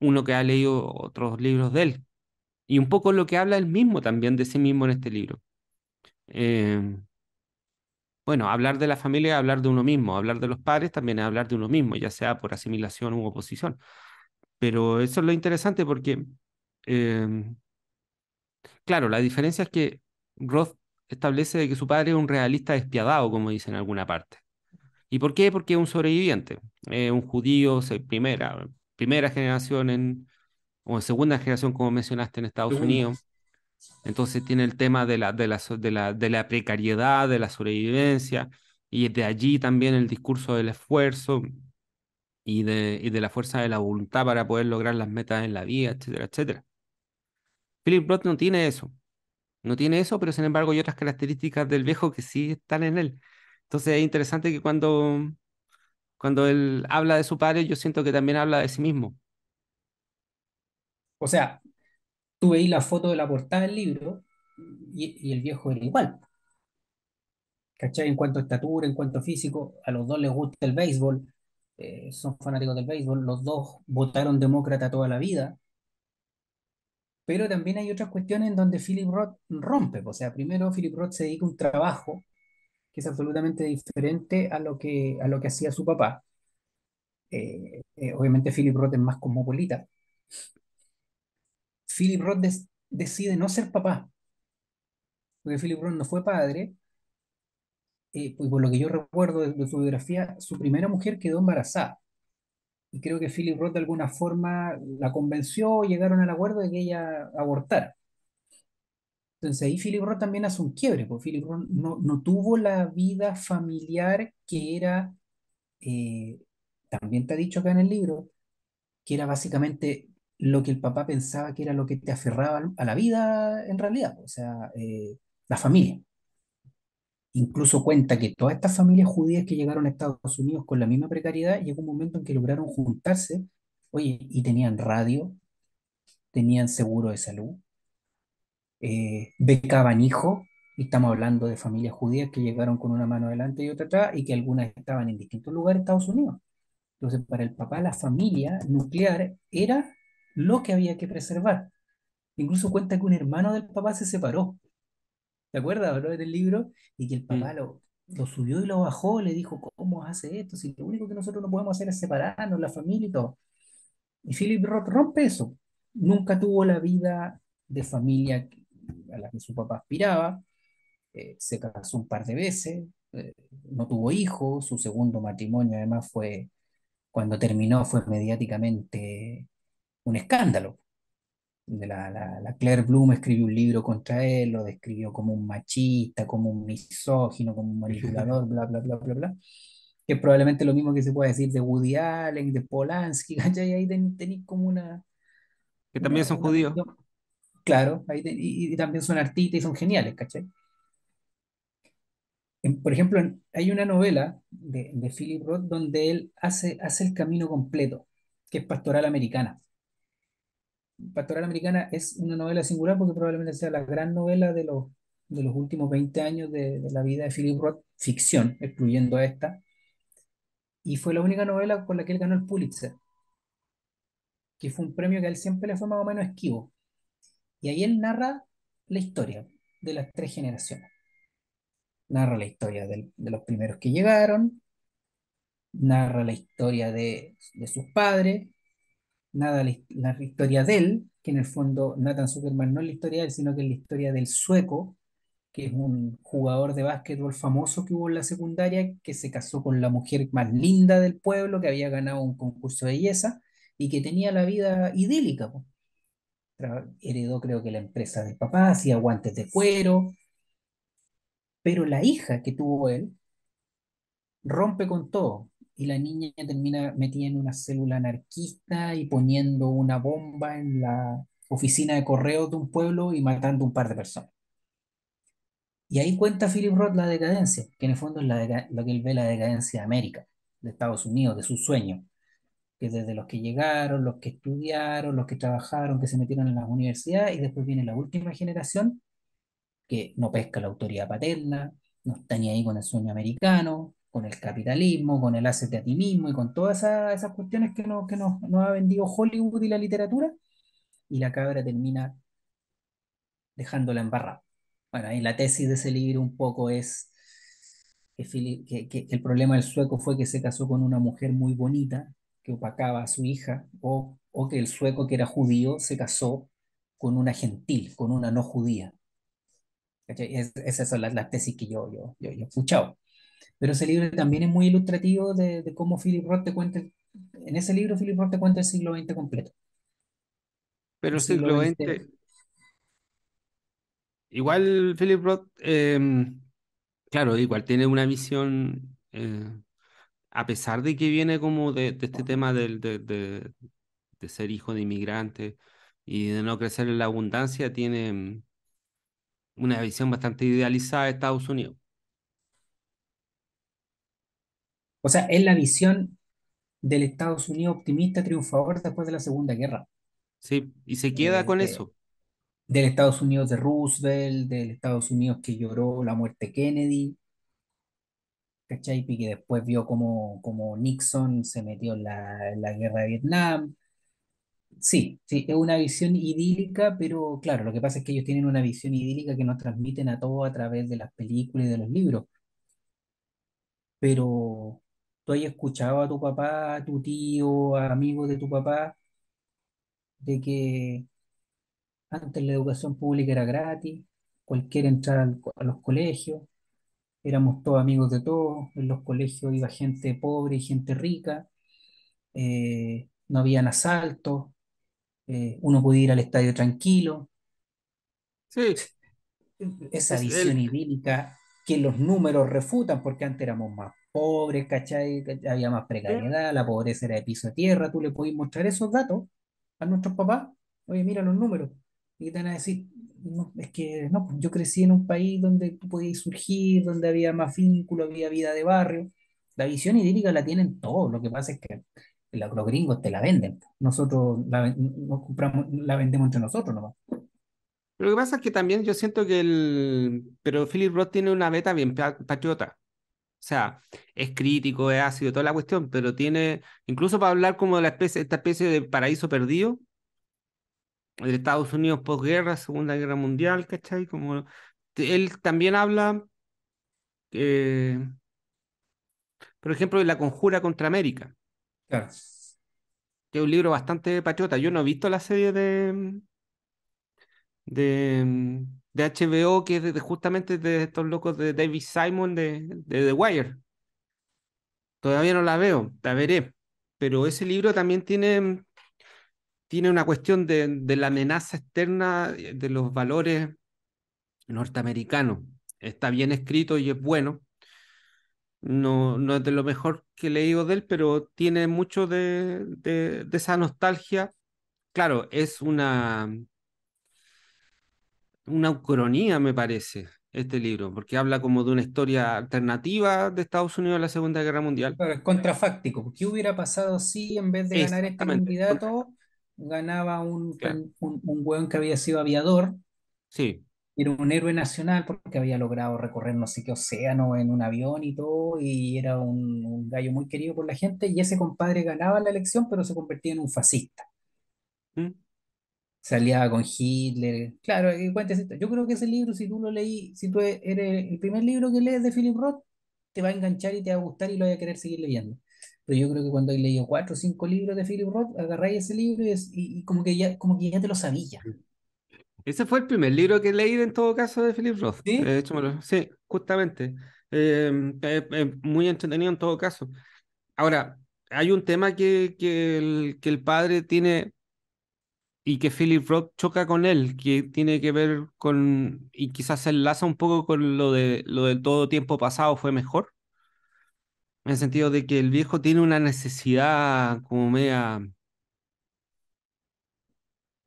uno que ha leído otros libros de él, y un poco lo que habla él mismo también de sí mismo en este libro. Eh, bueno, hablar de la familia es hablar de uno mismo, hablar de los padres también es hablar de uno mismo, ya sea por asimilación u oposición. Pero eso es lo interesante porque, eh, claro, la diferencia es que Roth establece que su padre es un realista despiadado, como dice en alguna parte. ¿Y por qué? Porque es un sobreviviente, eh, un judío, primera, primera generación en, o en segunda generación, como mencionaste, en Estados. Unidos. Entonces tiene el tema de la, de, la, de, la, de la precariedad, de la sobrevivencia, y de allí también el discurso del esfuerzo y de, y de la fuerza de la voluntad para poder lograr las metas en la vida, etcétera, etcétera. Philip Roth no tiene eso. No tiene eso, pero sin embargo hay otras características del viejo que sí están en él. Entonces es interesante que cuando, cuando él habla de su padre, yo siento que también habla de sí mismo. O sea, tú veis la foto de la portada del libro y, y el viejo era igual. ¿Cachai? En cuanto a estatura, en cuanto a físico, a los dos les gusta el béisbol, eh, son fanáticos del béisbol, los dos votaron demócrata toda la vida, pero también hay otras cuestiones en donde Philip Roth rompe. O sea, primero Philip Roth se dedica a un trabajo que es absolutamente diferente a lo que, a lo que hacía su papá. Eh, eh, obviamente Philip Roth es más cosmopolita. Philip Roth decide no ser papá, porque Philip Roth no fue padre, eh, y por lo que yo recuerdo de, de su biografía, su primera mujer quedó embarazada. Y creo que Philip Roth de alguna forma la convenció, llegaron al acuerdo de que ella abortara. Entonces ahí Philip Roth también hace un quiebre, porque Philip Roth no, no tuvo la vida familiar que era, eh, también te ha dicho acá en el libro, que era básicamente lo que el papá pensaba que era lo que te aferraba a la vida en realidad, o sea, eh, la familia. Incluso cuenta que todas estas familias judías que llegaron a Estados Unidos con la misma precariedad, llegó un momento en que lograron juntarse, oye, y tenían radio, tenían seguro de salud, eh, becaban hijos, y estamos hablando de familias judías que llegaron con una mano adelante y otra atrás, y que algunas estaban en distintos lugares de Estados Unidos. Entonces, para el papá, la familia nuclear era lo que había que preservar. Incluso cuenta que un hermano del papá se separó. ¿Te acuerdas, bro, del libro? Y que el papá Mm. lo, lo subió y lo bajó, le dijo, ¿cómo hace esto? Si lo único que nosotros no podemos hacer es separarnos, la familia y todo. Y Philip Roth rompe eso. Nunca tuvo la vida de familia a la que su papá aspiraba. Eh, se casó un par de veces, eh, no tuvo hijos. Su segundo matrimonio, además, fue cuando terminó, fue mediáticamente un escándalo. La, la, la Claire Bloom escribió un libro contra él, lo describió como un machista, como un misógino, como un manipulador, bla, bla, bla, bla, bla. Que es probablemente lo mismo que se puede decir de Woody Allen, de Polanski, ¿cachai? Ahí ten- tenéis como una, Que también una, son una judíos. Claro, ahí te- y, y también son artistas y son geniales, ¿cachai? En- por ejemplo, en- hay una novela de, de Philip Roth donde él hace, hace el camino completo, que es Pastoral Americana. Pastoral Americana es una novela singular porque probablemente sea la gran novela de los, de los últimos 20 años de, de la vida de Philip Roth, ficción, excluyendo esta, y fue la única novela con la que él ganó el Pulitzer, que fue un premio que a él siempre le fue más o menos esquivo. Y ahí él narra la historia de las tres generaciones. Narra la historia del- de los primeros que llegaron, narra la historia de, de sus padres, nada la, historia de él, que en el fondo Nathan Zuckerman no es la historia de él, sino que es la historia del sueco, que es un jugador de básquetbol famoso que hubo en la secundaria, que se casó con la mujer más linda del pueblo, que había ganado un concurso de belleza y que tenía la vida idílica. Heredó creo que la empresa del papá, hacía guantes de cuero, pero la hija que tuvo él rompe con todo. Y la niña termina metida en una célula anarquista y poniendo una bomba en la oficina de correos de un pueblo y matando un par de personas. Y ahí cuenta Philip Roth la decadencia, que en el fondo es la lo que él ve la decadencia de América, de Estados Unidos, de su sueño, que desde los que llegaron, los que estudiaron, los que trabajaron, que se metieron en las universidades, y después viene la última generación que no pesca la autoridad paterna, no está ni ahí con el sueño americano, con el capitalismo, con el hacete a ti mismo y con todas esas, esas cuestiones que, nos, que nos, nos ha vendido Hollywood y la literatura, y la cabra termina dejándola embarrada. Bueno, ahí la tesis de ese libro un poco es que, que- que el problema del sueco fue que se casó con una mujer muy bonita que opacaba a su hija, o, o que el sueco que era judío se casó con una gentil, con una no judía. Esas son las, las tesis que yo, yo, yo, yo he escuchado. Pero ese libro también es muy ilustrativo de, de cómo Philip Roth te cuenta, el- en ese libro Philip Roth te cuenta el siglo XX completo. Pero El siglo siglo XX, XX, igual Philip Roth, em, claro, igual tiene una visión, eh, a pesar de que viene como de, de este tema del, de, de- de ser hijo de inmigrante y de no crecer en la abundancia, tiene mm, una visión bastante idealizada de Estados Unidos. O sea, es la visión del Estados Unidos optimista triunfador después de la Segunda Guerra. Sí, y se queda Eh, con de- eso. del Estados Unidos de Roosevelt, del Estados Unidos que lloró la muerte de Kennedy, ¿cachai? Y que después vio como, como Nixon se metió en la, en la guerra de Vietnam. Sí, sí, es una visión idílica, pero claro, lo que pasa es que ellos tienen una visión idílica que nos transmiten a todos a través de las películas y de los libros. Pero tú has escuchado a tu papá, a tu tío, a amigos de tu papá, de que Antes la educación pública era gratis, cualquier entrada al co- a los colegios, éramos todos amigos de todos, en los colegios iba gente pobre y gente rica, eh, no habían asaltos, eh, uno podía ir al estadio tranquilo, Sí, esa es visión el, idílica que los números refutan, porque antes éramos más pobres, ¿cachai? Había más precariedad, la pobreza era de piso a tierra, tú le podías mostrar esos datos a nuestros papás, oye, mira los números, y te van a decir, no, es que no, pues yo crecí en un país donde tú podías surgir, donde había más vínculo, había vida de barrio, la visión idílica la tienen todos, lo que pasa es que los gringos te la venden, nosotros la, nos compramos, la vendemos entre nosotros nomás. Lo que pasa es que también yo siento que el... Pero Philip Roth tiene una beta bien pa- patriota. O sea, es crítico, es ácido, toda la cuestión, pero tiene, incluso para hablar como de la especie, esta especie de paraíso perdido, de Estados Unidos posguerra, Segunda Guerra Mundial, ¿cachai? Como, él también habla, eh, por ejemplo, de La Conjura contra América, Claro. que es un libro bastante patriota. Yo no he visto la serie de, de, de HBO, que es de- justamente de estos locos de David Simon de, de The Wire. Todavía no la veo, la veré. Pero ese libro también tiene, tiene una cuestión de, de la amenaza externa de los valores norteamericanos. Está bien escrito y es bueno. No, no es de lo mejor que he leído de él, pero tiene mucho de, de esa nostalgia. Claro, es una, una ucronía, me parece, este libro, porque habla como de una historia alternativa de Estados Unidos en la Segunda Guerra Mundial. Claro, es contrafáctico. ¿Qué hubiera pasado si en vez de ganar este candidato, ganaba un, Claro. un, un hueón que había sido aviador, Sí. era un héroe nacional porque había logrado recorrer no sé qué océano en un avión y todo, y era un, un gallo muy querido por la gente, y ese compadre ganaba la elección, pero se convertía en un fascista. ¿Mm? Se aliaba con Hitler. Claro, esto. Yo creo que ese libro, si tú lo leí, si tú eres el primer libro que lees de Philip Roth, te va a enganchar y te va a gustar y lo vas a querer seguir leyendo. Pero yo creo que cuando hay leído cuatro o cinco libros de Philip Roth, agarráis ese libro y, es- y- y como que ya, como que ya te lo sabías. Ese fue el primer libro que leí en todo caso de Philip Roth. ¿Sí? Lo- sí, justamente. Eh, eh, eh, muy entretenido en todo caso. Ahora, hay un tema que, que el, que el padre tiene y que Philip Roth choca con él, que tiene que ver con, y quizás se enlaza un poco con lo de, lo de todo tiempo pasado fue mejor, en el sentido de que el viejo tiene una necesidad como media,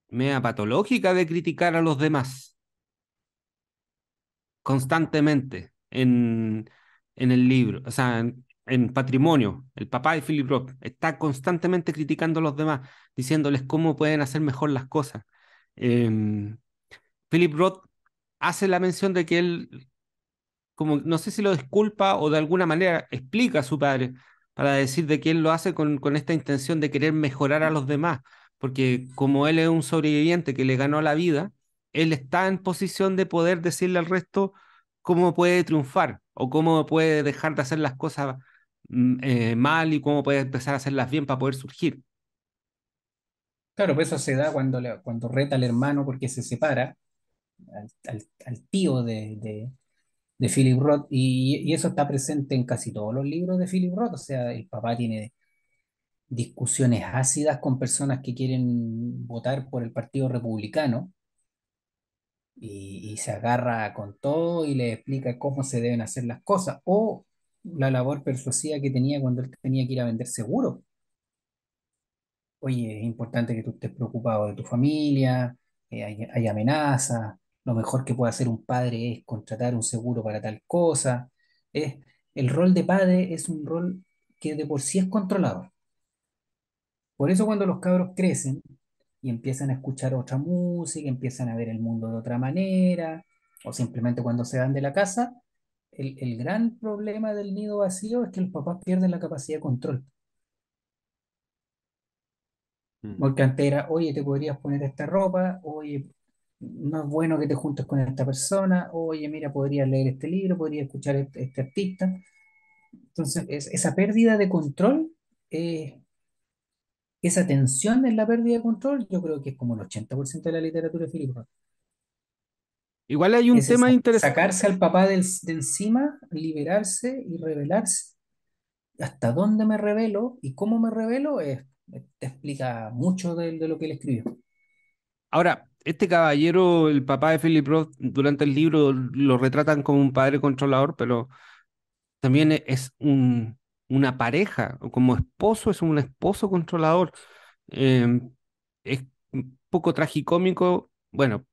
media patológica de criticar a los demás. constantemente en, en el libro, o sea, en Patrimonio, el papá de Philip Roth está constantemente criticando a los demás, diciéndoles cómo pueden hacer mejor las cosas. Em, Philip Roth hace la mención de que él, como no sé si lo disculpa o de alguna manera explica a su padre para decir de que él lo hace con, con esta intención de querer mejorar a los demás, porque como él es un sobreviviente que le ganó la vida, él está en posición de poder decirle al resto cómo puede triunfar o cómo puede dejar de hacer las cosas eh, mal y cómo puede empezar a hacerlas bien para poder surgir. Claro, pues eso se da cuando, le- cuando reta al hermano porque se separa, al, al- al tío de, de, de Philip Roth, y, y eso está presente en casi todos los libros de Philip Roth. O sea, el papá tiene discusiones ácidas con personas que quieren votar por el Partido Republicano y, y se agarra con todo y le explica cómo se deben hacer las cosas, o la labor persuasiva que tenía cuando él tenía que ir a vender seguros. Oye, es importante que tú estés preocupado de tu familia, eh, hay, hay amenazas, lo mejor que puede hacer un padre es contratar un seguro para tal cosa. Es, el rol de padre es un rol que de por sí es controlador. Por eso cuando los cabros crecen y empiezan a escuchar otra música, empiezan a ver el mundo de otra manera, o simplemente cuando se van de la casa, el, el gran problema del nido vacío es que los papás pierden la capacidad de control. Mm. Porque antes era, oye, te podrías poner esta ropa, oye, no es bueno que te juntes con esta persona, oye, mira, podrías leer este libro, podrías escuchar este, este artista. Entonces, es- esa pérdida de control eh, esa tensión en la pérdida de control, yo creo que es como el 80% de la literatura Roth. Igual hay un Es tema esa- interesante. sacarse al papá del- de encima, liberarse y revelarse. ¿Hasta dónde me revelo y cómo me revelo? Es- te explica mucho de, de lo que él escribió. Ahora, este caballero, el papá de Philip Roth, durante el libro lo retratan como un padre controlador, pero también es un, una pareja, o como esposo es un esposo controlador. Eh, es un poco tragicómico. Bueno,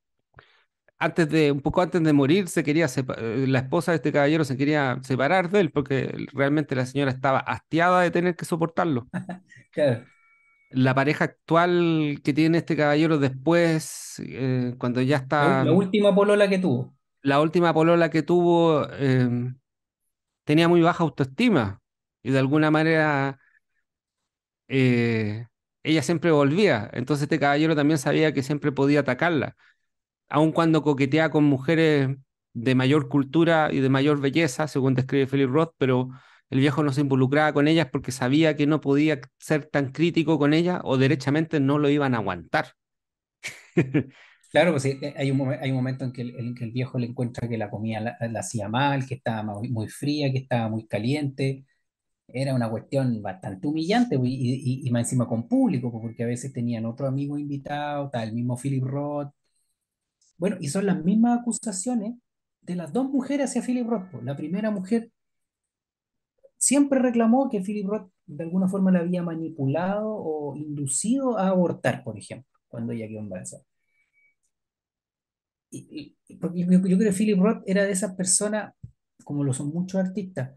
antes de, un poco antes de morir, se quería eh, la esposa de este caballero se quería separar de él porque realmente la señora estaba hastiada de tener que soportarlo. Claro. La pareja actual que tiene este caballero después, eh, cuando ya está la última polola que tuvo. la última polola que tuvo, eh, tenía muy baja autoestima y de alguna manera eh, ella siempre volvía. Entonces este caballero también sabía que siempre podía atacarla, aun cuando coqueteaba con mujeres de mayor cultura y de mayor belleza, según describe Philip Roth, pero el viejo no se involucraba con ellas porque sabía que no podía ser tan crítico con ellas o derechamente no lo iban a aguantar. Claro, pues sí, eh, hay un, hay un momento en que el, viejo le encuentra que la comida la, hacía mal, que estaba muy, fría, que estaba muy caliente. Era una cuestión bastante humillante pues, y, más encima con público, pues, porque a veces tenían otro amigo invitado, está el mismo Philip Roth. Bueno, y son las mismas acusaciones de las dos mujeres hacia Philip Roth. La primera mujer siempre reclamó que Philip Roth de alguna forma la había manipulado o inducido a abortar, por ejemplo, cuando ella quedó embarazada. Y, porque yo, creo que Philip Roth era de esas personas, como lo son muchos artistas,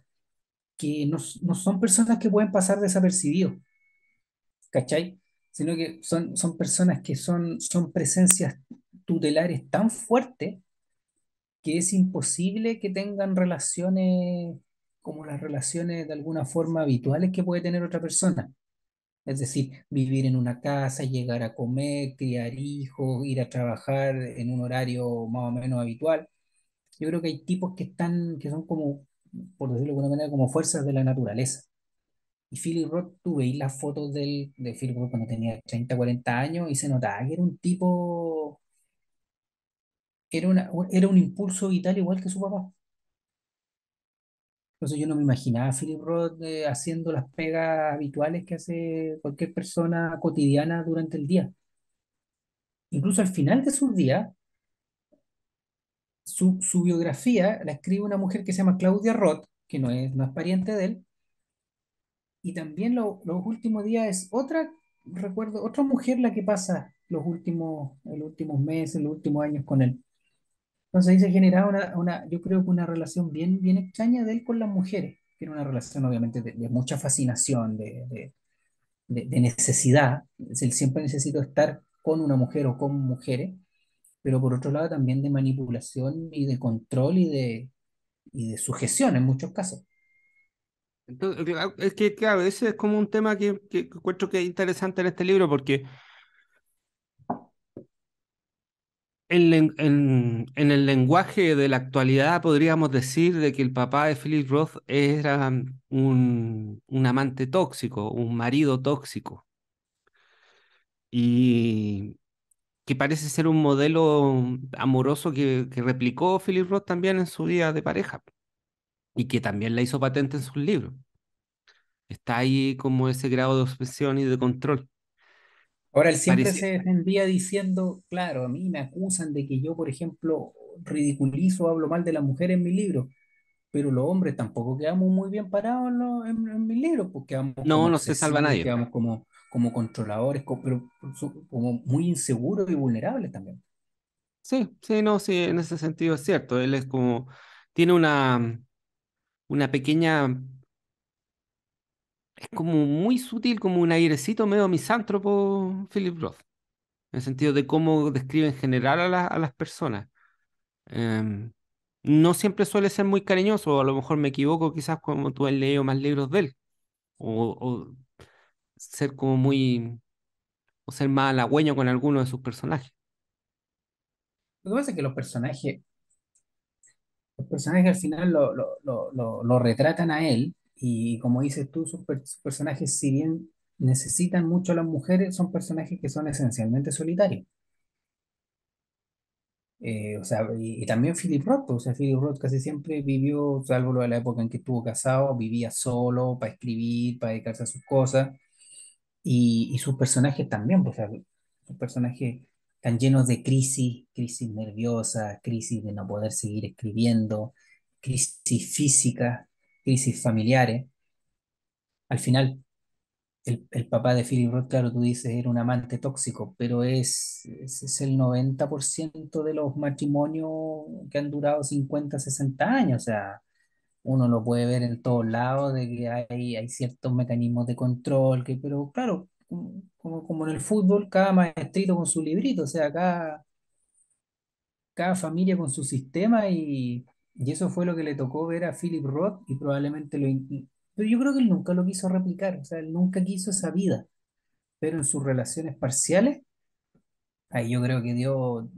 que no, son personas que pueden pasar desapercibidos, ¿cachai? Sino que son, son personas que son presencias tutelares tan fuertes que es imposible que tengan relaciones como las relaciones de alguna forma habituales que puede tener otra persona. Es decir, vivir en una casa, llegar a comer, criar hijos, ir a trabajar en un horario más o menos habitual. Yo creo que hay tipos que están, que son como, por decirlo de alguna manera, como fuerzas de la naturaleza. Y Philip Roth, tú veis las fotos del, de Philip Roth cuando tenía 30 40 años y se notaba que era un tipo, era, una, era un impulso vital igual que su papá. Entonces yo no me imaginaba a Philip Roth eh, haciendo las pegas habituales que hace cualquier persona cotidiana durante el día. Incluso al final de sus días, su, su biografía la escribe una mujer que se llama Claudia Roth, que no es, no pariente de él, y también lo- los últimos días es otra, recuerdo, otra mujer la que pasa los últimos, los últimos meses, los últimos años con él. Entonces ahí se generaba una, una, yo creo que una relación bien, bien extraña de él con las mujeres, que era una relación obviamente de, de mucha fascinación, de, de, de- necesidad. Es Él siempre necesitó estar con una mujer o con mujeres, pero por otro lado también de manipulación y de control y de, y de sujeción en muchos casos. Entonces, es que, claro, ese es como un tema que, que encuentro que es interesante en este libro porque En, el lenguaje de la actualidad podríamos decir de que el papá de Philip Roth era un, amante tóxico, un marido tóxico, y que parece ser un modelo amoroso que, que replicó Philip Roth también en su vida de pareja y que también la hizo patente en sus libros. Está ahí como ese grado de obsesión y de control. Ahora, él siempre se defendía diciendo, claro, a mí me acusan de que yo, por ejemplo, ridiculizo o hablo mal de las mujeres en mi libro, pero los hombres tampoco quedamos muy bien parados en, los- en, en mis libros, pues quedamos no, no se salva nadie. quedamos como, como controladores, co- pero como muy inseguros y vulnerables también. Sí, sí, no, sí, en ese sentido es cierto. Él es como, tiene una, una pequeña es como muy sutil, como un airecito medio misántropo, Philip Roth, en el sentido de cómo describe en general a, la- a las personas. Em, no siempre suele ser muy cariñoso, a lo mejor me equivoco, quizás como tú has leído más libros de él, o, ser como muy, o ser más halagüeño con alguno de sus personajes. Lo que pasa es que los personajes, los personajes al final lo, lo, lo, lo retratan a él, y como dices tú, sus, per- sus personajes, si bien necesitan mucho a las mujeres son personajes que son esencialmente solitarios. Eh, o sea, y, también Philip Roth, pues, o sea, Philip Roth casi siempre vivió, salvo lo de la época en que estuvo casado, vivía solo para escribir, para dedicarse a sus cosas, y, y sus personajes también, pues, o sea, sus personajes están llenos de crisis, crisis nerviosas, crisis de no poder seguir escribiendo, crisis físicas, crisis familiares. Al final, el, el papá de Philip Roth, claro, tú dices, era un amante tóxico, pero es, es, el 90% de los matrimonios que han durado 50 60 años. O sea, uno lo puede ver en todos lados, de que hay, hay ciertos mecanismos de control, que, pero claro, como, como, como en el fútbol, cada maestrito con su librito, o sea, cada, cada familia con su sistema y, y eso fue lo que le tocó ver a Philip Roth y probablemente lo... Pero yo creo que él nunca lo quiso replicar, o sea, él nunca quiso esa vida pero en sus relaciones parciales, ahí yo creo que dio,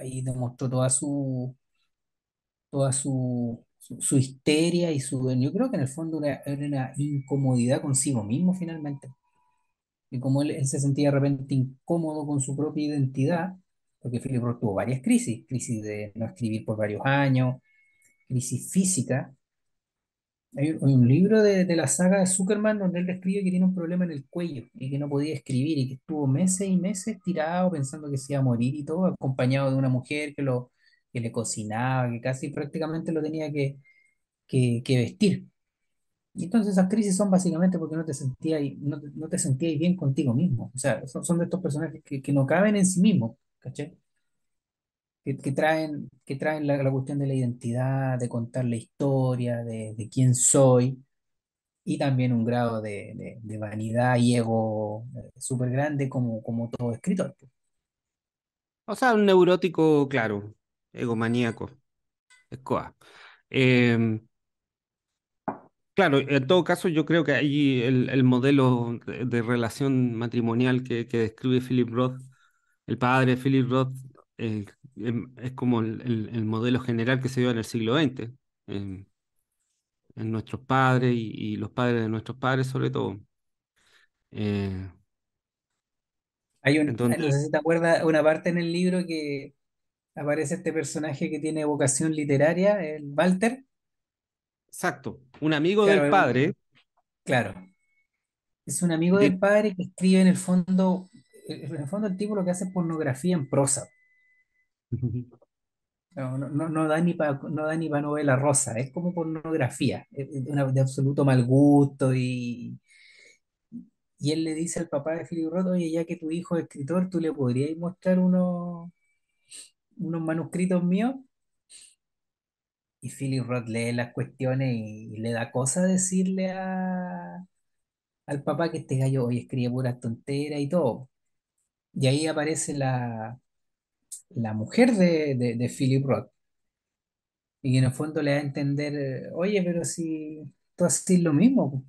ahí demostró toda su, toda su, su, su histeria y su, yo creo que en el fondo era, era una incomodidad consigo mismo finalmente. Y como él, él se sentía de repente incómodo con su propia identidad, porque Philip Roth tuvo varias crisis, crisis de no escribir por varios años, crisis física, Hay un, libro de, de la saga de Superman donde él describe que tiene un problema en el cuello y que no podía escribir y que estuvo meses y meses tirado pensando que se iba a morir y todo, acompañado de una mujer que, lo, que le cocinaba, que casi prácticamente lo tenía que, que, que vestir. Y entonces esas crisis son básicamente porque no te sentías, no, no te sentías bien contigo mismo. O sea, son, son de estos personajes que, que no caben en sí mismos, ¿cachai? Que, traen, que traen la, la cuestión de la identidad, de contar la historia, de, de quién soy y también un grado de, de- vanidad y ego eh, súper grande como, como todo escritor. O sea, un neurótico, claro, egomaníaco, escoa. Em, claro, en todo caso, yo creo que ahí el, el modelo de, relación matrimonial que, que describe Philip Roth, el padre de Philip Roth, eh, es como el, el- el modelo general que se dio en el siglo XX, en, en nuestros padres y, y los padres de nuestros padres, sobre todo. Eh, Hay un, donde, no sé si te acuerdas, una parte en el libro que aparece este personaje que tiene vocación literaria, el Walter. exacto, un amigo Claro, del padre. claro, es un amigo del padre que escribe en el fondo, en el fondo el tipo lo que hace es pornografía en prosa. No, no, no, da ni para no da ni novela rosa, es como pornografía, es una- de absoluto mal gusto y, Y él le dice al papá de Philip Roth, oye, ya que tu hijo es escritor, ¿tú le podrías mostrar unos, unos manuscritos míos? Y Philip Roth lee las cuestiones y, y le da cosa decirle a, al papá que este gallo hoy escribe puras tonteras y todo. Y ahí aparece la, la mujer de, de, de Philip Roth y en el fondo le da a entender, oye, pero si tú haces lo mismo.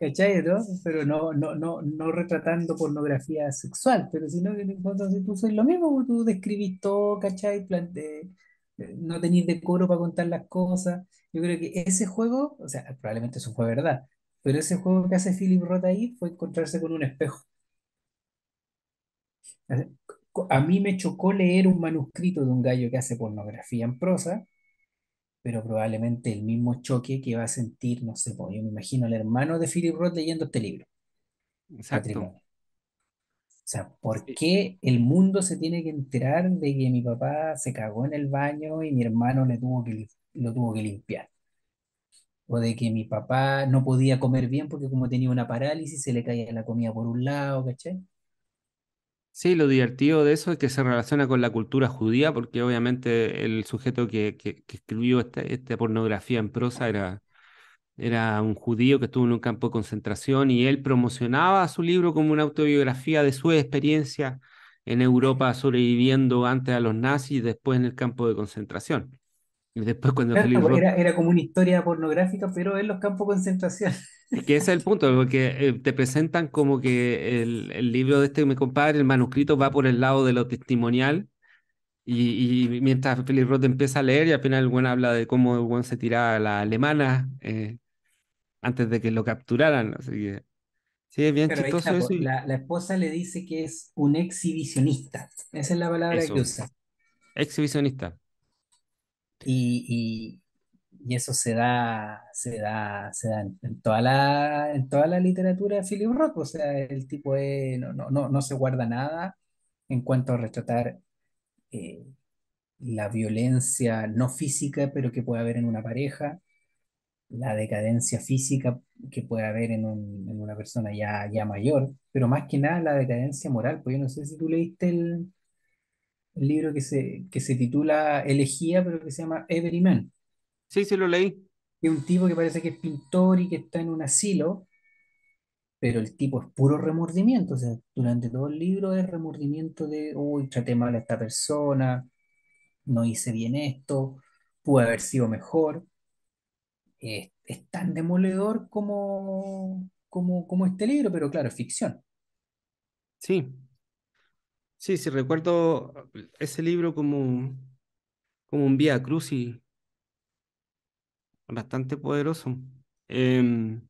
¿Cachai? ¿no? Pero no, no, no, no retratando pornografía sexual, pero sino que en el fondo si tú sois lo mismo, tú describís todo, ¿cachai? Plan de- de- no tenéis decoro para contar las cosas. Yo creo que ese juego, o sea, probablemente eso fue verdad, pero ese juego que hace Philip Roth ahí fue encontrarse con un espejo. A mí me chocó leer un manuscrito de un gallo que hace pornografía en prosa, pero probablemente el mismo choque que va a sentir, no sé, pues, yo me imagino al hermano de Philip Roth leyendo este libro, Exacto. O sea, ¿por qué el mundo se tiene que enterar de que mi papá se cagó en el baño y mi hermano le tuvo que, lo tuvo que limpiar? O de que mi papá no podía comer bien porque como tenía una parálisis se le caía la comida por un lado, ¿cachai? Sí, lo divertido de eso es que se relaciona con la cultura judía, porque obviamente el sujeto que, escribió esta, esta pornografía en prosa era, era un judío que estuvo en un campo de concentración y él promocionaba su libro como una autobiografía de su experiencia en Europa sobreviviendo antes a los nazis y después en el campo de concentración. Y después cuando Claro, Roth era, era como una historia pornográfica, pero en los campos de concentración. Es que ese es el punto, porque eh, te presentan como que el, el libro de este mi compadre, el manuscrito va por el lado de lo testimonial, y, y mientras Philip Roth empieza a leer, y al final el buen habla de cómo el buen se tiraba a la alemana, eh, antes de que lo capturaran. Así que sí, es bien Pero chistoso está, eso po, y la, la esposa le dice que es un exhibicionista. Esa es la palabra que usa. exhibicionista. Y, y, y eso se da, se da, se da en, toda la, en toda la literatura de Philip Roth. O sea, el tipo es- no, no, no, no se guarda nada en cuanto a retratar eh, la violencia no física, pero que puede haber en una pareja, la decadencia física que puede haber en, un- en una persona ya, ya mayor, pero más que nada la decadencia moral. Pues yo no sé si tú leíste el, el libro que se, que se titula Elegía, pero que se llama Everyman, Sí, sí lo leí. es un tipo que parece que es pintor y que está en un asilo, pero el tipo es puro remordimiento, o sea, durante todo el libro es remordimiento de, uy, traté mal a esta persona, no hice bien esto, pude haber sido mejor. Es, es tan demoledor como, como, como este libro, pero claro, es ficción. Sí, sí, sí, recuerdo ese libro como, como un vía crucis bastante poderoso. Em,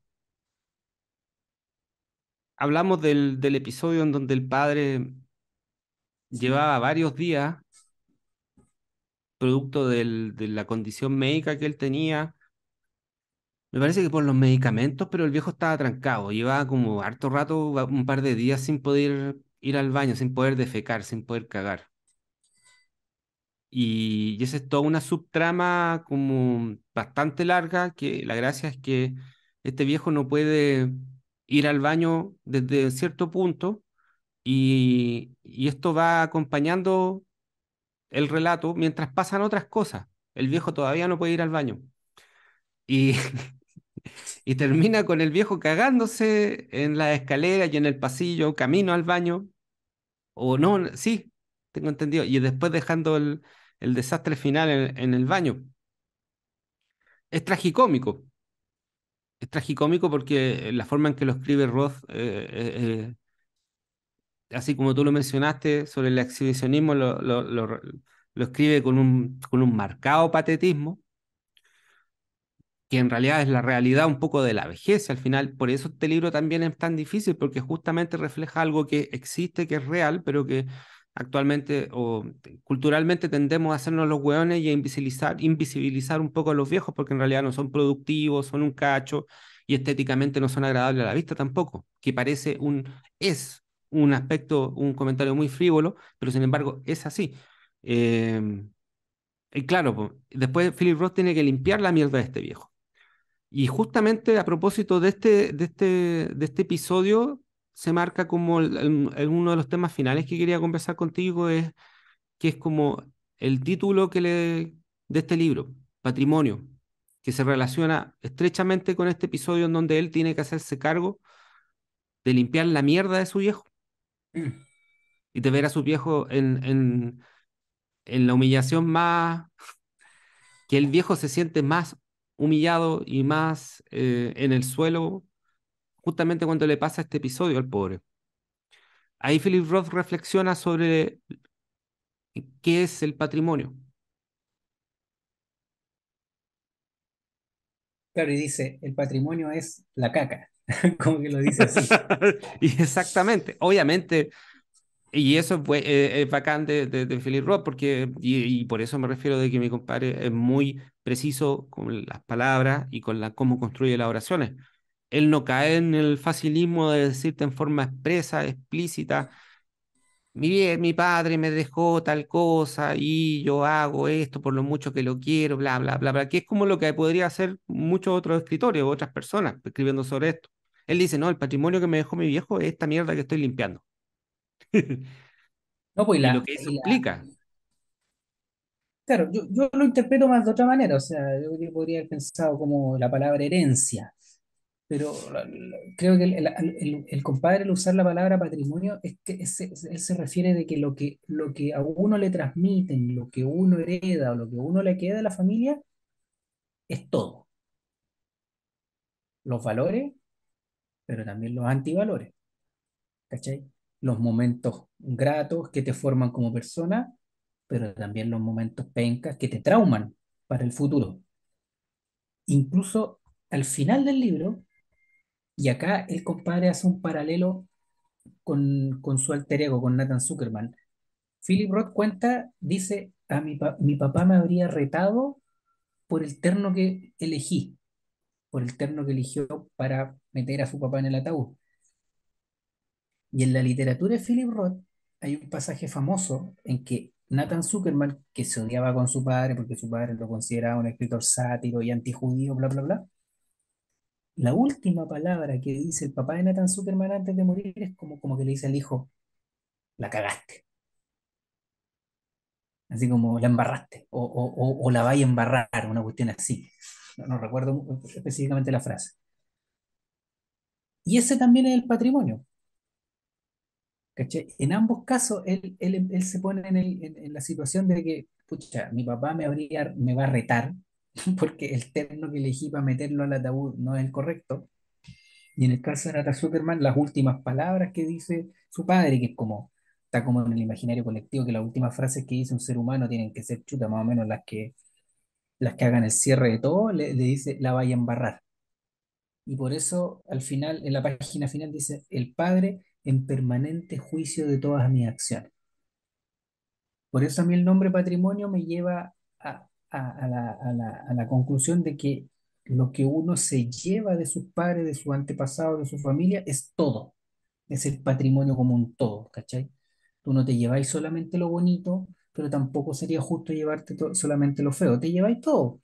hablamos del, del episodio en donde el padre llevaba varios días, producto del- de la condición médica que él tenía. Me parece que por los medicamentos, pero el viejo estaba trancado. Llevaba como harto rato, un par de días sin poder ir al baño, sin poder defecar, sin poder cagar. Y, y esa es toda una subtrama como bastante larga, que la gracia es que este viejo no puede ir al baño desde cierto punto y, y esto va acompañando el relato mientras pasan otras cosas. El viejo todavía no puede ir al baño. Y, y termina con el viejo cagándose en la escalera y en el pasillo, camino al baño. O no, sí, tengo entendido. Y después dejando el, desastre final en, el baño. Es tragicómico. Es tragicómico porque la forma en que lo escribe Roth, eh, eh, eh, así como tú lo mencionaste sobre el exhibicionismo, lo escribe con un, con un marcado patetismo que en realidad es la realidad un poco de la vejez al final. Por eso este libro también es tan difícil, porque justamente refleja algo que existe, que es real, pero que actualmente o culturalmente tendemos a hacernos los hueones y a invisibilizar, invisibilizar un poco a los viejos, porque en realidad no son productivos, son un cacho y estéticamente no son agradables a la vista tampoco, que parece un, es un aspecto, un comentario muy frívolo, pero sin embargo es así. Eh, y claro, después Philip Roth tiene que limpiar la mierda de este viejo. Y justamente a propósito de este, de este, de este episodio, se marca como el- el- el- uno de los temas finales que quería conversar contigo, es que es como el título que le, de este libro, Patrimonio, que se relaciona estrechamente con este episodio en donde él tiene que hacerse cargo de limpiar la mierda de su viejo Mm. y de ver a su viejo en, en, en la humillación más, que el viejo se siente más humillado y más eh, en el suelo justamente cuando le pasa este episodio al pobre. Ahí Philip Roth reflexiona sobre qué es el patrimonio. Claro, y dice, el patrimonio es la caca, como que lo dice así. y exactamente, obviamente, y eso es, bue- eh, es bacán de, de, de Philip Roth, porque, y, y por eso me refiero de que mi compadre es muy preciso con las palabras y con la, cómo construye las oraciones. Él no cae en el facilismo de decirte en forma expresa, explícita, mi, mi padre me dejó tal cosa y yo hago esto por lo mucho que lo quiero, bla, bla, bla, bla, que es como lo que podría hacer muchos otros escritores o otras personas escribiendo sobre esto. Él dice, no, el patrimonio que me dejó mi viejo es esta mierda que estoy limpiando. No, pues y Y lo que eso y la- implica. claro, yo, yo lo interpreto más de otra manera, o sea, yo podría haber pensado como la palabra herencia, pero la- la- creo que el, el- el- el compadre al usar la palabra patrimonio es que ese- él se refiere de que lo que, lo que a uno le transmiten, lo que uno hereda o lo que a uno le queda de la familia es todo, los valores, pero también los antivalores. ¿cachai? Los momentos gratos que te forman como persona, pero también los momentos pencas que te trauman para el futuro. Incluso al final del libro, y acá el compadre hace un paralelo con, con su alter ego, con Nathan Zuckerman. Philip Roth cuenta, dice, a mi, mi papá me habría retado por el terno que elegí, por el terno que eligió para meter a su papá en el ataúd. Y en la literatura de Philip Roth hay un pasaje famoso en que Nathan Zuckerman, que se odiaba con su padre porque su padre lo consideraba un escritor sátiro y antijudío, bla, bla, bla, la última palabra que dice el papá de Nathan Zuckerman antes de morir es como, como que le dice al hijo, la cagaste, así como la embarraste, o, o, o, la vaya a embarrar, una cuestión así. No, no recuerdo específicamente la frase. Y ese también es el patrimonio. ¿Cachai? En ambos casos, él, él, él se pone en, el- en- en la situación de que, pucha, mi papá me, habría, me va a retar porque el terno que elegí para meterlo al ataúd no es el correcto. Y en el caso de Nata Zuckerman, las últimas palabras que dice su padre, que es como, está como en el imaginario colectivo, que las últimas frases que dice un ser humano tienen que ser chutas, más o menos las que, las que hagan el cierre de todo, le, le dice, la vaya a embarrar. Y por eso, al final, en la página final dice, el padre en permanente juicio de todas mis acciones. Por eso a mí el nombre patrimonio me lleva a, a- a la, a la- a la conclusión de que lo que uno se lleva de sus padres, de sus antepasados, de su familia, es todo. Es el patrimonio como un todo, ¿cachai? Tú no te lleváis solamente lo bonito, pero tampoco sería justo llevarte solamente lo feo. Te lleváis todo.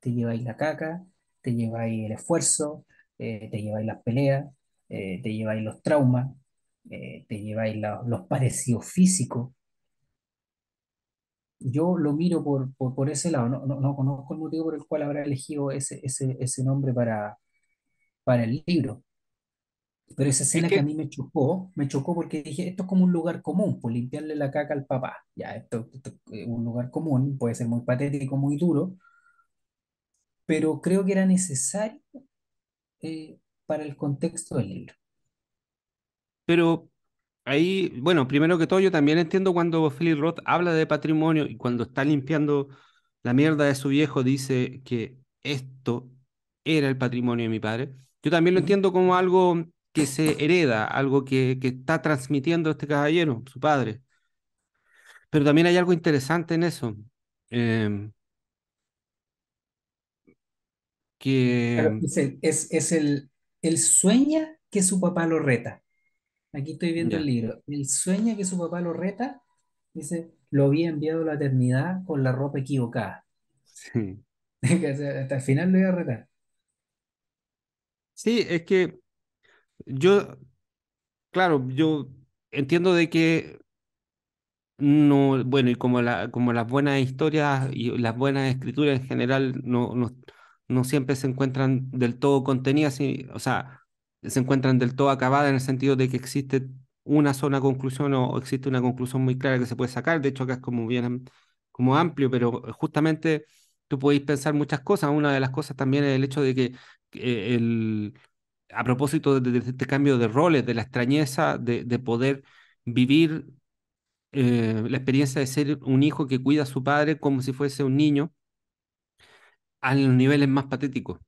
Te lleváis la caca, te lleváis el esfuerzo, eh, te lleváis las peleas, eh, te lleváis los traumas, eh, te lleváis la- los parecidos físicos. Yo lo miro por, por, por ese lado, no, no, no conozco el motivo por el cual habrá elegido ese, ese, ese nombre para, para el libro, pero esa Es escena que a mí me chocó, me chocó porque dije, esto es como un lugar común, pues limpiarle la caca al papá, ya, esto, esto es un lugar común, puede ser muy patético, muy duro, pero creo que era necesario eh, para el contexto del libro. Pero ahí, bueno, primero que todo, yo también entiendo cuando Philip Roth habla de patrimonio y cuando está limpiando la mierda de su viejo, dice que esto era el patrimonio de mi padre. Yo también lo entiendo como algo que se hereda, algo que, que está transmitiendo este caballero, su padre. Pero también hay algo interesante en eso, em, Claro, que, es el, es, es el, él sueña que su papá lo reta. Aquí estoy viendo el libro. Él sueña que su papá lo reta, dice, lo había enviado a la eternidad con la ropa equivocada. sí. Hasta el final lo iba a retar. Sí, es que yo, claro, yo entiendo de que no, bueno, y como, la, como las buenas historias y las buenas escrituras en general no, no, no siempre se encuentran del todo contenidas, y- o sea, se encuentran del todo acabadas en el sentido de que existe una sola conclusión o, existe una conclusión muy clara que se puede sacar. De hecho, acá es como bien como amplio, pero justamente tú podéis pensar muchas cosas. Una de las cosas también es el hecho de que eh, el, a propósito de, este cambio de roles, de la extrañeza de, de poder vivir eh, la experiencia de ser un hijo que cuida a su padre como si fuese un niño a los niveles más patéticos.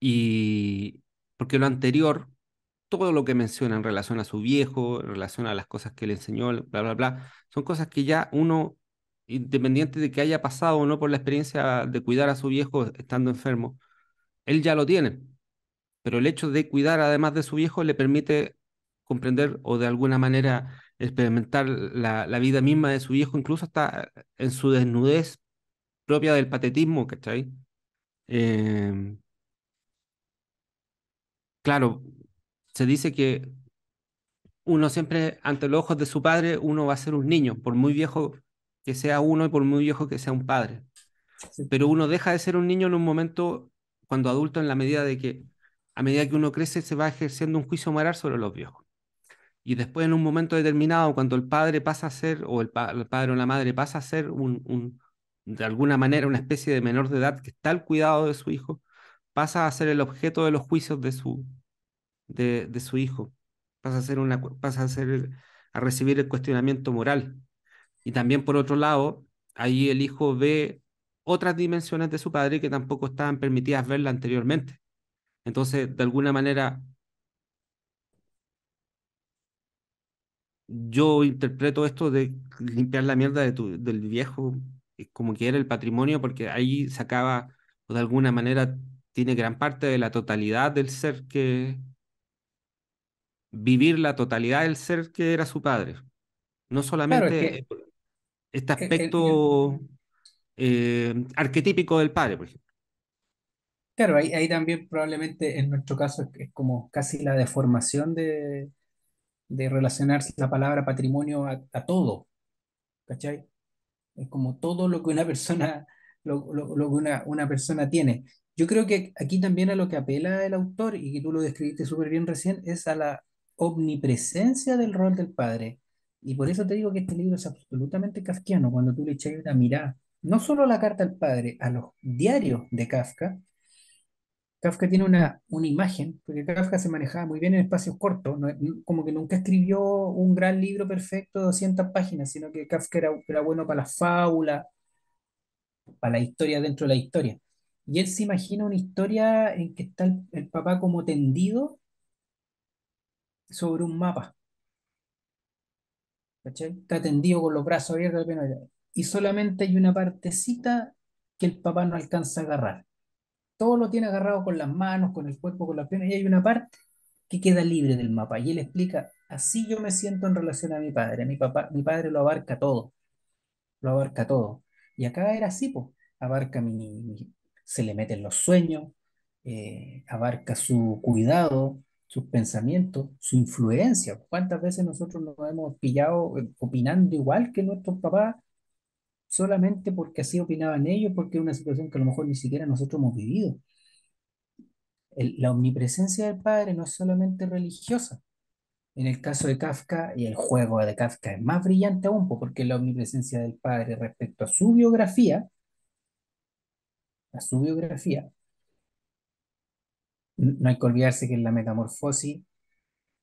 Y porque lo anterior, todo lo que menciona en relación a su viejo, en relación a las cosas que le enseñó, bla, bla, bla, son cosas que ya uno, independiente de que haya pasado o no por la experiencia de cuidar a su viejo estando enfermo, él ya lo tiene. Pero el hecho de cuidar además de su viejo le permite comprender o de alguna manera experimentar la, vida misma de su viejo, incluso hasta en su desnudez propia del patetismo, ¿cachai? Eh, claro, se dice que uno siempre, ante los ojos de su padre, uno va a ser un niño, por muy viejo que sea uno y por muy viejo que sea un padre. Sí, Pero uno deja de ser un niño en un momento cuando adulto en la medida de que a medida que uno crece se va ejerciendo un juicio moral sobre los viejos. Y después en un momento determinado, cuando el padre pasa a ser, o el, pa- el padre o la madre pasa a ser un, un, de alguna manera una especie de menor de edad que está al cuidado de su hijo, pasa a ser el objeto de los juicios de su, de, su hijo. Pasa a ser una, pasa a ser, a recibir el cuestionamiento moral. Y también por otro lado, ahí el hijo ve otras dimensiones de su padre que tampoco estaban permitidas verla anteriormente. Entonces, de alguna manera, yo interpreto esto de limpiar la mierda del viejo como que el patrimonio, porque ahí sacaba, o de alguna manera, tiene gran parte de la totalidad del ser que, vivir la totalidad del ser que era su padre. No Claro, es solamente que este el- el- aspecto eh, arquetípico del padre, por ejemplo. claro, ahí, ahí también probablemente en nuestro caso es, es como casi la deformación de, de relacionar la palabra patrimonio a, a todo, ¿cachai? Es como todo lo que una persona, lo, lo- lo que una, una persona tiene. Yo creo que aquí también a lo que apela el autor, y que tú lo describiste súper bien recién, es a la omnipresencia del rol del padre. Y por eso te digo que este libro es absolutamente kafkiano, cuando tú le echas una mirada, no solo la carta al padre, a los diarios de Kafka. Kafka tiene una, una imagen, porque Kafka se manejaba muy bien en espacios cortos, como que nunca escribió un gran libro perfecto de 200 páginas, sino que Kafka era, era bueno para las fábulas, para la historia dentro de la historia. Y él se imagina una historia en que está el papá como tendido sobre un mapa. Está tendido con los brazos abiertos, y solamente hay una partecita que el papá no alcanza a agarrar. Todo lo tiene agarrado con las manos, con el cuerpo, con las piernas, y hay una parte que queda libre del mapa. Y él explica, así yo me siento en relación a mi padre. Mi papá, mi padre lo abarca todo. lo abarca todo. Y acá era así, pues, abarca mi, mi- se le meten los sueños, eh, abarca su cuidado, sus pensamientos, su influencia. ¿Cuántas veces nosotros nos hemos pillado eh, opinando igual que nuestros papás solamente porque así opinaban ellos, porque es una situación que a lo mejor ni siquiera nosotros hemos vivido? La omnipresencia del padre no es solamente religiosa. En el caso de Kafka, y el juego de Kafka es más brillante aún, po, porque la omnipresencia del padre respecto a su biografía a su biografía, no hay que olvidarse que en la metamorfosis,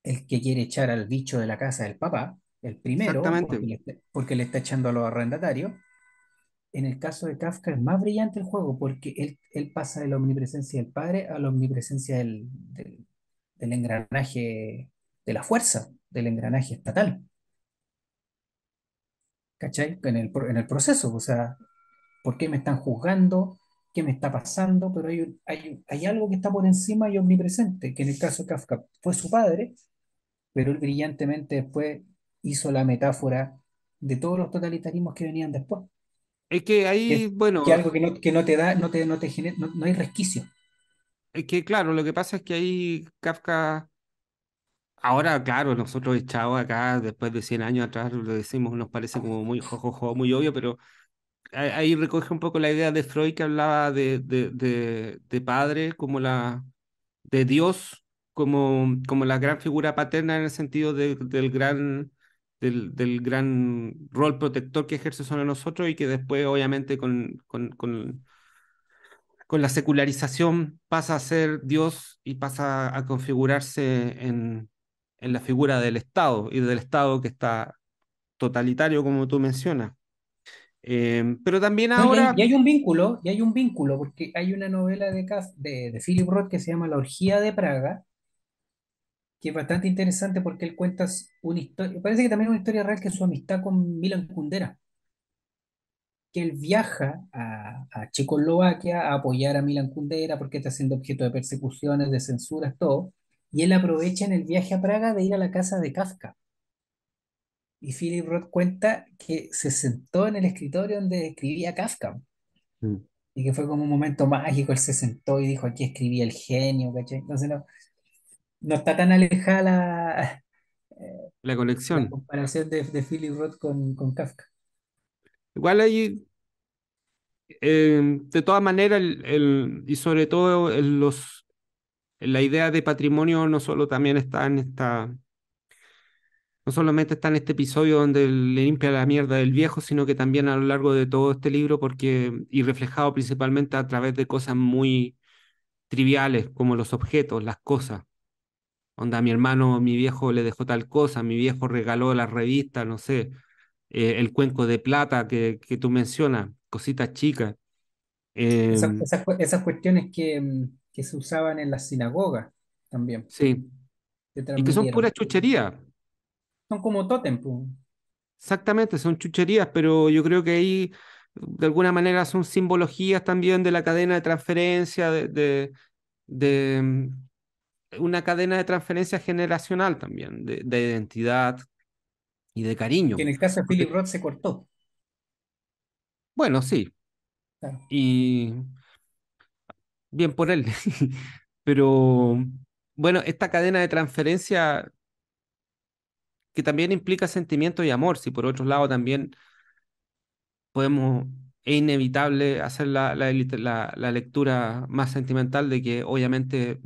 el que quiere echar al bicho de la casa del papá, el primero, porque le, está- porque le está echando a los arrendatarios, en el caso de Kafka es más brillante el juego, porque él, él pasa de la omnipresencia del padre a la omnipresencia del, del, del engranaje, de la fuerza, del engranaje estatal, ¿cachai? En el, en el proceso, o sea, ¿por qué me están juzgando? ¿Qué me está pasando? Pero hay, hay, hay algo que está por encima y omnipresente, que en el caso de Kafka fue su padre, pero él brillantemente después hizo la metáfora de todos los totalitarismos que venían después. Es que ahí, es- que bueno, algo que no, que no te da, no te, no te genera, no, no hay resquicio. es que claro, lo que pasa es que ahí Kafka, ahora, claro, nosotros echados acá, después de 100 años atrás, lo decimos, nos parece como muy jojojo, muy obvio, pero ahí recoge un poco la idea de Freud que hablaba de, de, de, de padre como la, de Dios como, como la gran figura paterna en el sentido de- del gran, del, del gran rol protector que ejerce sobre nosotros y que después obviamente con, con, con, con la secularización pasa a ser Dios y pasa a configurarse en, en la figura del Estado y del Estado que está totalitario como tú mencionas. Eh, pero también No, y, hay, ahora, y hay un vínculo, y hay un vínculo, porque hay una novela de, de, de Philip Roth que se llama La Orgía de Praga, que es bastante interesante porque él cuenta una historia, parece que también una historia real que es su amistad con Milan Kundera. que él viaja a, a Checoslovaquia a apoyar a Milan Kundera porque está siendo objeto de persecuciones, de censuras, todo. Y él aprovecha en el viaje a Praga de ir a la casa de Kafka. Y Philip Roth cuenta que se sentó en el escritorio donde escribía Kafka. Mm. Y que fue como un momento mágico, él se sentó y dijo, aquí escribía el genio, ¿cachai? Entonces no, no está tan alejada la, eh, la la conexión. comparación de, de Philip Roth con, con Kafka. Igual hay Eh, de todas maneras, el, el- y sobre todo en los, en la idea de patrimonio no solo también está en esta, no solamente está en este episodio donde le limpia la mierda del viejo, sino que también a lo largo de todo este libro, porque, y reflejado principalmente a través de cosas muy triviales, como los objetos, las cosas. Onda, a mi hermano, mi viejo le dejó tal cosa, mi viejo regaló la revista, no sé, eh, el cuenco de plata que, que tú mencionas, cositas chicas. Esas, Em, esas, cu- esas cuestiones que, mm, que se usaban en las sinagogas también, Sí. Y que son puras chucherías. Son como tótem. Exactamente, son chucherías, pero yo creo que ahí de alguna manera son simbologías también de la cadena de transferencia, de, de, de, mm, una cadena de transferencia generacional también, de, de identidad y de Que en cariño. el caso de Philip Roth se cortó. bueno, sí, Claro. y bien por él. Pero bueno, esta cadena de transferencia que también implica sentimiento y amor, si por otro lado también podemos, es inevitable hacer la, la, lectura más sentimental de que obviamente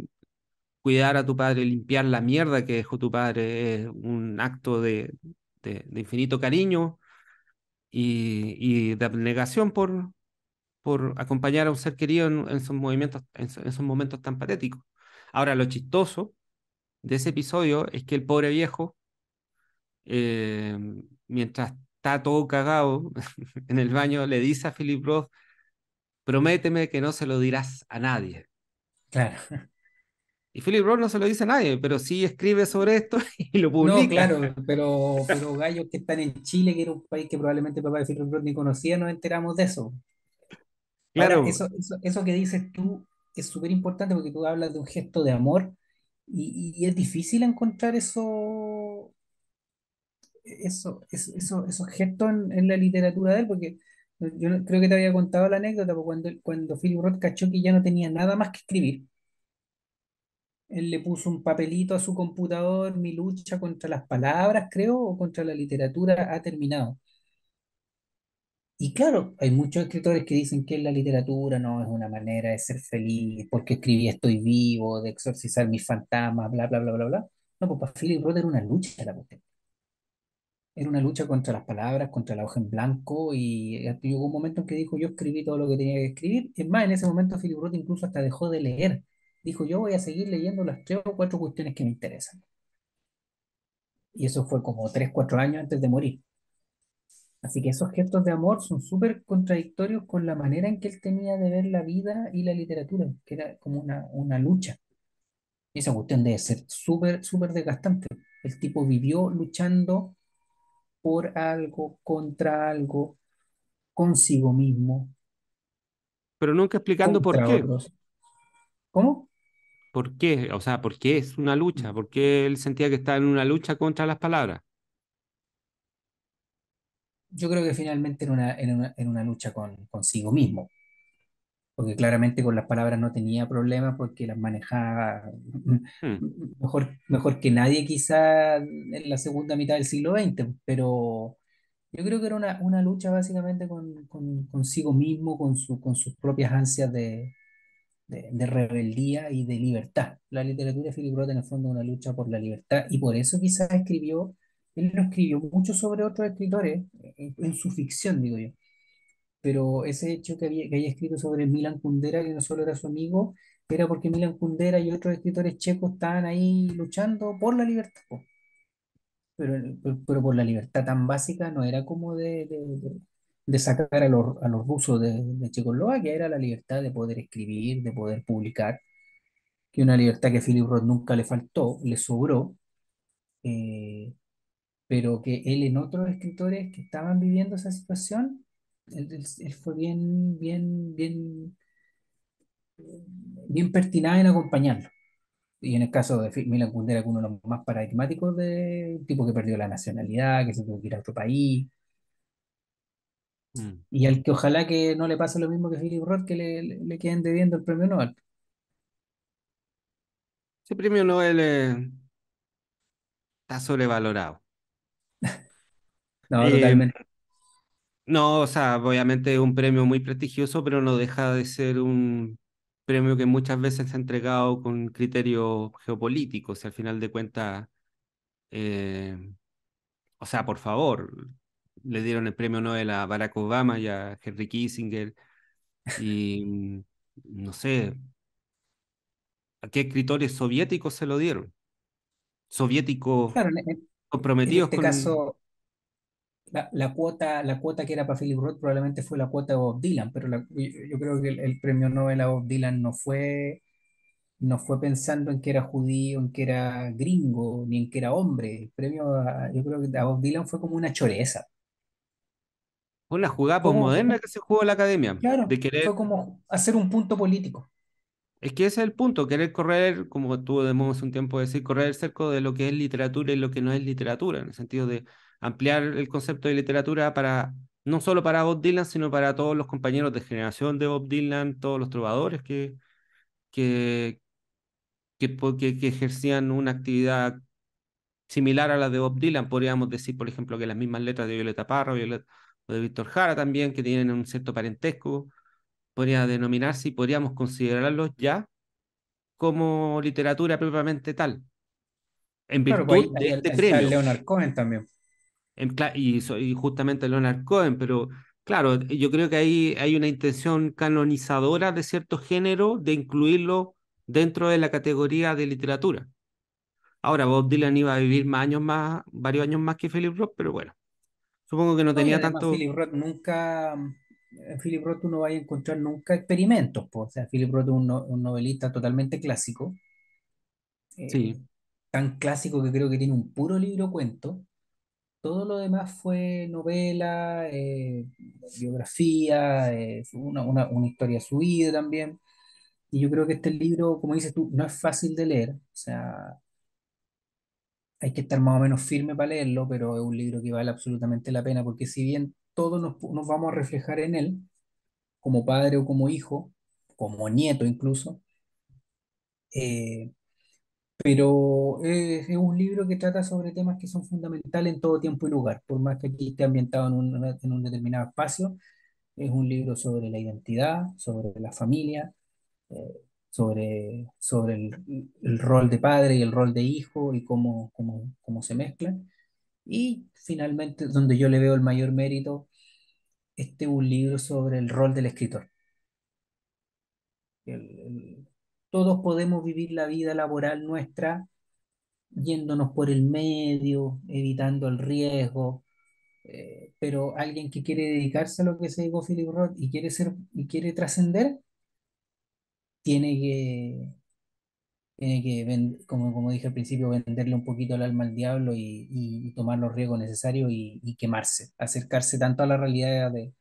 cuidar a tu padre, limpiar la mierda que dejó tu padre es un acto de, de, infinito cariño y, y de abnegación por, por acompañar a un ser querido en, esos en esos momentos tan patéticos. Ahora, lo chistoso de ese episodio es que el pobre viejo, eh, mientras está todo cagado en el baño, le dice a Philip Roth, prométeme que no se lo dirás a nadie. Claro. Y Philip Roth no se lo dice a nadie, pero sí escribe sobre esto y lo No, publica. claro, pero, pero gallos que están en Chile, que era un país que probablemente el papá de Philip Roth ni conocía, nos enteramos de eso. Ahora, Claro, eso, eso, eso que dices tú es súper importante porque tú hablas de un gesto de amor y, y es difícil encontrar eso, eso, eso, eso- esos gestos en, la literatura de él, porque yo creo que te había contado la anécdota, porque cuando, cuando Philip Roth cachó que ya no tenía nada más que escribir, él le puso un papelito a su computador, mi lucha contra las palabras, creo, o contra la literatura ha terminado. Y claro, hay muchos escritores que dicen que la literatura no es una manera de ser feliz, porque escribí Estoy vivo, de exorcizar mis fantasmas, bla, bla, bla, bla, bla. No, pues para Philip Roth era una lucha la cuestión. Era una lucha contra las palabras, contra la hoja en blanco, y llegó un momento en que dijo, yo escribí todo lo que tenía que escribir. Es más, en ese momento Philip Roth incluso hasta dejó de leer. Dijo, yo voy a seguir leyendo las tres o cuatro cuestiones que me interesan. Y eso fue como tres, cuatro años antes de morir. Así que esos gestos de amor son súper contradictorios con la manera en que él tenía de ver la vida y la literatura, que era como una, una lucha. Esa cuestión debe ser súper, súper desgastante. El tipo vivió luchando por algo, contra algo, consigo mismo, pero nunca explicando por qué. otros. ¿Cómo? ¿Por qué? O sea, ¿por qué es una lucha? ¿Por qué él sentía que estaba en una lucha contra las palabras? Yo creo que finalmente era una, era una, era una lucha con, consigo mismo. Porque claramente con las palabras no tenía problemas porque las manejaba Hmm. mejor, mejor que nadie quizá en la segunda mitad del siglo XX, pero yo creo que era una, una lucha básicamente con, con- consigo mismo, con, su, con sus propias ansias de, de, de rebeldía y de libertad. La literatura de Philip Roth en el fondo es una lucha por la libertad y por eso quizás escribió, él no escribió mucho sobre otros escritores en, en su ficción, digo yo pero ese hecho que, había, que haya escrito sobre Milan Kundera, que no solo era su amigo, era porque Milan Kundera y otros escritores checos estaban ahí luchando por la libertad. Pero, pero, por la libertad tan básica no era como de, de, de- sacar a los, a los rusos de, de Checoslovaquia, era la libertad de poder escribir, de poder publicar, que una libertad que Philip Roth nunca le faltó, le sobró, eh, pero que él en otros escritores que estaban viviendo esa situación, él, él- él fue bien, bien, bien bien pertinaz en acompañarlo. Y en el caso de Milan Kundera, que uno de los más paradigmáticos de un tipo que perdió la nacionalidad, que se tuvo que ir a otro país, Mm. y al que ojalá que no le pase lo mismo que Philip Roth, que le, le, le queden debiendo el premio Nobel. Ese premio Nobel eh, está sobrevalorado. No, Eh, totalmente. No, o sea, obviamente es un premio muy prestigioso, pero no deja de ser un premio que muchas veces se ha entregado con criterios geopolíticos. Y al final de cuentas, eh, o sea, por favor, le dieron el premio Nobel a Barack Obama y a Henry Kissinger y mm, no sé, ¿a qué escritores soviéticos se lo dieron? Soviéticos Claro, en, en- comprometidos este con... caso, la, la cuota, la cuota que era para Philip Roth probablemente fue la cuota de Bob Dylan, pero la- yo, creo que el, el premio Nobel a Bob Dylan no fue, no fue pensando en que era judío, en que era gringo, ni en que era hombre. El premio, a- yo creo que a Bob Dylan fue como una choreza. Fue una jugada posmoderna que se jugó en la academia, de Claro, querer fue como hacer un punto político. Es que ese es el punto, querer correr, como debemos un tiempo decir, correr el cerco de lo que es literatura y lo que no es literatura, en el sentido de ampliar el concepto de literatura para, no solo para Bob Dylan, sino para todos los compañeros de generación de Bob Dylan, todos los trovadores que, que, que, que, ejercían una actividad similar a la de Bob Dylan. Podríamos decir, por ejemplo, que las mismas letras de Violeta Parra o de Víctor Jara también, que tienen un cierto parentesco, podría denominarse y podríamos considerarlos ya como literatura propiamente tal, en Claro, pues virtud de este premio. Leonard Cohen también. En y, y justamente Leonard Cohen, pero claro, yo creo que ahí hay una intención canonizadora de cierto género de incluirlo dentro de la categoría de literatura. Ahora, Bob Dylan iba a vivir más años más, varios años más que Philip Roth, pero bueno, supongo que no No, tenía tanto. Philip Roth nunca, en Philip Roth uno va a encontrar nunca experimentos, pues. O sea, Philip Roth es un, no- un novelista totalmente clásico, eh, Sí. tan clásico que creo que tiene un puro libro cuento. Todo lo demás fue novela, eh, biografía, eh, una, una, una historia subida también. Y yo creo que este libro, como dices tú, no es fácil de leer. O sea, hay que estar más o menos firme para leerlo, pero es un libro que vale absolutamente la pena, porque si bien todos nos, vamos a reflejar en él, como padre o como hijo, como nieto incluso, eh, pero es, un libro que trata sobre temas que son fundamentales en todo tiempo y lugar, por más que aquí esté ambientado en un, determinado espacio, es un libro sobre la identidad, sobre la familia, eh, sobre, el, rol de padre y el rol de hijo y cómo se mezclan. Y finalmente, donde yo le veo el mayor mérito, este es un libro sobre el rol del escritor. Todos podemos vivir la vida laboral nuestra yéndonos por el medio, evitando el riesgo, eh, pero alguien que quiere dedicarse a lo que se dedicó Philip Roth y quiere ser y quiere trascender, tiene que, tiene que como, como dije al principio, venderle un poquito el alma al diablo y, y- y tomar los riesgos necesarios y, y quemarse, acercarse tanto a la realidad de,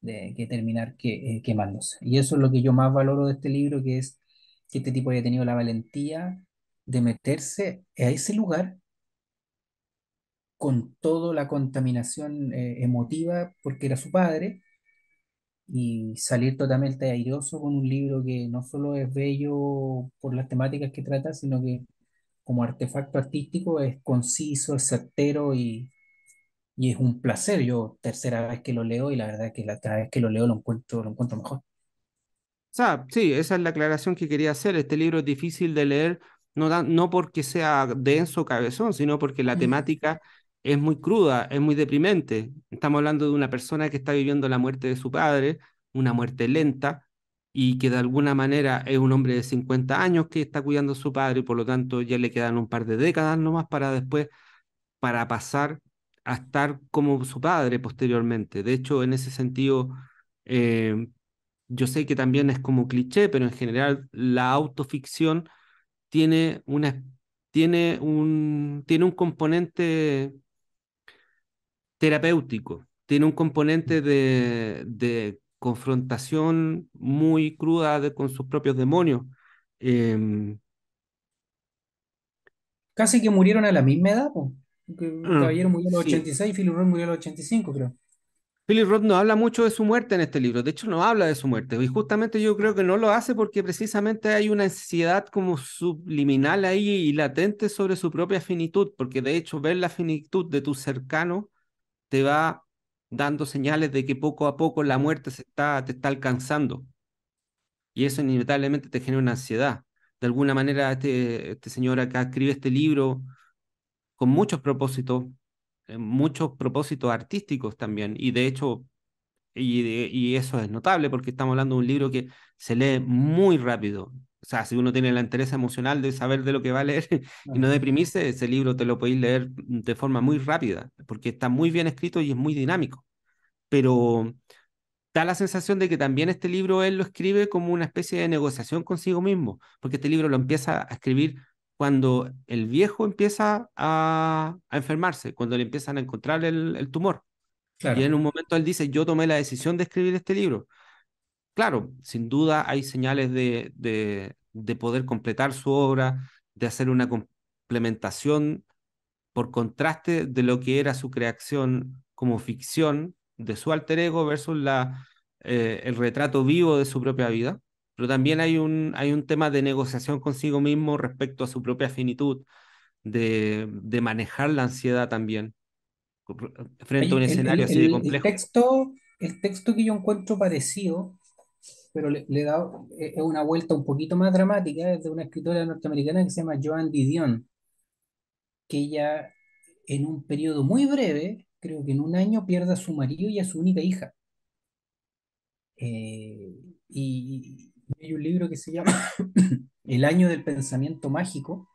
de que terminar que, eh, quemándose. Y eso es lo que yo más valoro de este libro, que es que este tipo haya tenido la valentía de meterse a ese lugar con toda la contaminación eh, emotiva porque era su padre y salir totalmente airoso con un libro que no solo es bello por las temáticas que trata, sino que como artefacto artístico es conciso, es certero y, y es un placer. Yo tercera vez que lo leo y la verdad es que la cada vez que lo leo lo encuentro, lo encuentro mejor. O sea, sí, esa es la aclaración que quería hacer. Este libro es difícil de leer, no, tan- no porque sea denso o cabezón, sino porque la Mm. temática es muy cruda, es muy deprimente. Estamos hablando de una persona que está viviendo la muerte de su padre, una muerte lenta, y que de alguna manera es un hombre de 50 años que está cuidando a su padre, y por lo tanto ya le quedan un par de décadas nomás para después, para pasar a estar como su padre posteriormente. De hecho, en ese sentido... eh, yo sé que también es como cliché, pero en general la autoficción tiene una, tiene un, tiene un componente terapéutico, tiene un componente de, de confrontación muy cruda de- con sus propios demonios. Em, Casi que murieron a la misma edad, po. Ah, caballero murió a los sí, 86, Philip Roth murió a los 85, creo. Philip Roth no habla mucho de su muerte en este libro, de hecho no habla de su muerte, y justamente yo creo que no lo hace porque precisamente hay una ansiedad como subliminal ahí y latente sobre su propia finitud, porque de hecho ver la finitud de tu cercano te va dando señales de que poco a poco la muerte se está, te está alcanzando, y eso inevitablemente te genera una ansiedad. De alguna manera este, este señor acá escribe este libro con muchos propósitos, eh, muchos propósitos artísticos también, y de hecho y, y eso es notable porque estamos hablando de un libro que se lee muy rápido. O sea, si uno tiene la interés emocional de saber de lo que va a leer y no deprimirse, ese libro te lo podéis leer de forma muy rápida porque está muy bien escrito y es muy dinámico. Pero da la sensación de que también este libro él lo escribe como una especie de negociación consigo mismo, porque este libro lo empieza a escribir cuando el viejo empieza a, a enfermarse, cuando le empiezan a encontrar el, el tumor. Y en un momento él dice, yo tomé la decisión de escribir este libro. Claro, sin duda hay señales de, de, de poder completar su obra, de hacer una complementación por contraste de lo que era su creación como ficción de su alter ego versus la, eh, el retrato vivo de su propia vida. Pero también hay un, hay un tema de negociación consigo mismo respecto a su propia finitud, de, de manejar la ansiedad también frente a un el, escenario el- así de el- el complejo. texto, el texto que yo encuentro parecido, pero le, le he dado eh, una vuelta un poquito más dramática, es de una escritora norteamericana que se llama Joan Didion, que ella en un periodo muy breve, creo que en un año, pierde a su marido y a su única hija. Eh, y hay un libro que se llama El año del pensamiento mágico,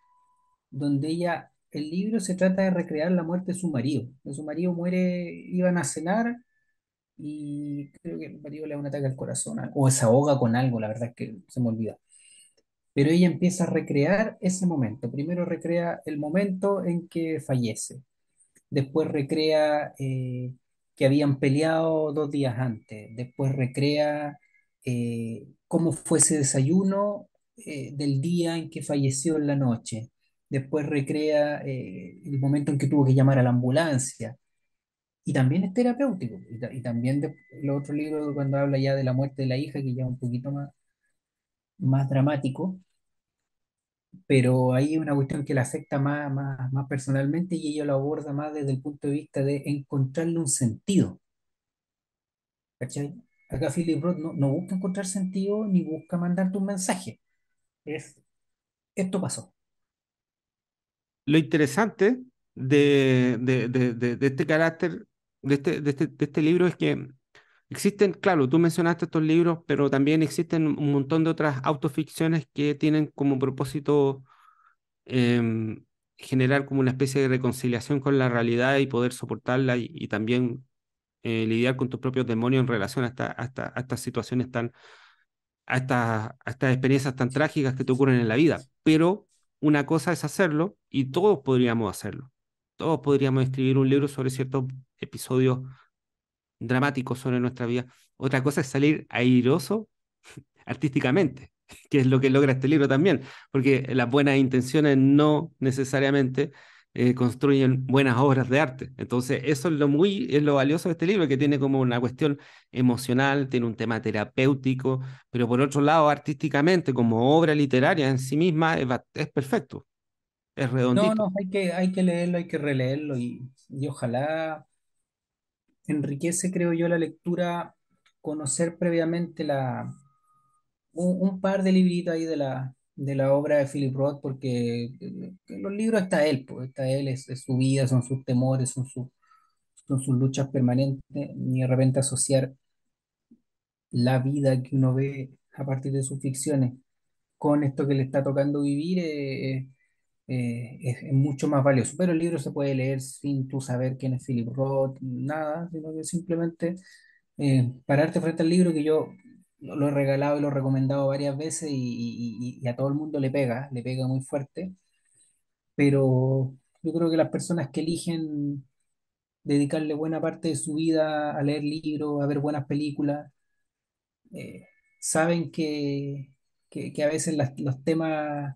donde ella, el libro se trata de recrear la muerte de su marido. Su marido muere, iban a cenar y creo que marido le da un ataque al corazón o se ahoga con algo, la verdad es que se me olvida. Pero ella empieza a recrear ese momento. Primero recrea el momento en que fallece. Después recrea eh, que habían peleado dos días antes. Después recrea eh, cómo fue ese desayuno eh, del día en que falleció en la noche. Después recrea el momento en que tuvo que llamar a la ambulancia. Y también es terapéutico. Y, y también de- el otro libro cuando habla ya de la muerte de la hija, que ya es un poquito más, más dramático, pero ahí es una cuestión que le afecta más, más, más personalmente y ella lo aborda más desde el punto de vista de encontrarle un sentido. ¿Cachai? Acá Philip Roth no, no busca encontrar sentido ni busca mandarte un mensaje. Es, esto pasó. Lo interesante de, de, de, de este carácter, de este, de, este, de este libro es que existen, claro, tú mencionaste estos libros, pero también existen un montón de otras autoficciones que tienen como propósito em, generar como una especie de reconciliación con la realidad y poder soportarla y, también eh, lidiar con tus propios demonios en relación a, esta- a esta- a estas situaciones tan, a, a estas experiencias tan trágicas que te ocurren en la vida. Pero una cosa es hacerlo y todos podríamos hacerlo. Todos podríamos escribir un libro sobre ciertos episodios dramáticos sobre nuestra vida. Otra cosa es salir airoso artísticamente, que es lo que logra este libro también, porque las buenas intenciones no necesariamente eh, construyen buenas obras de arte. Entonces, eso es lo muy, es lo valioso de este libro, que tiene como una cuestión emocional, tiene un tema terapéutico, pero por otro lado, artísticamente, como obra literaria en sí misma, es, es perfecto, es No, redondito. no, hay que, hay que leerlo, hay que releerlo y, y ojalá enriquece, creo yo, la lectura, conocer previamente la, un, par de libritos ahí de la, de la obra de Philip Roth, porque eh, los libros está él, pues, está él, es, su vida, son sus temores, son, son sus luchas permanentes, y de repente asociar la vida que uno ve a partir de sus ficciones con esto que le está tocando vivir eh, eh, es, mucho más valioso. Pero el libro se puede leer sin tú saber quién es Philip Roth, nada, sino que simplemente eh, pararte frente al libro que yo lo, he regalado y lo he recomendado varias veces y, y- y- a todo el mundo le pega, le pega muy fuerte, pero yo creo que las personas que eligen dedicarle buena parte de su vida a leer libros, a ver buenas películas, eh, saben que, que, a veces los temas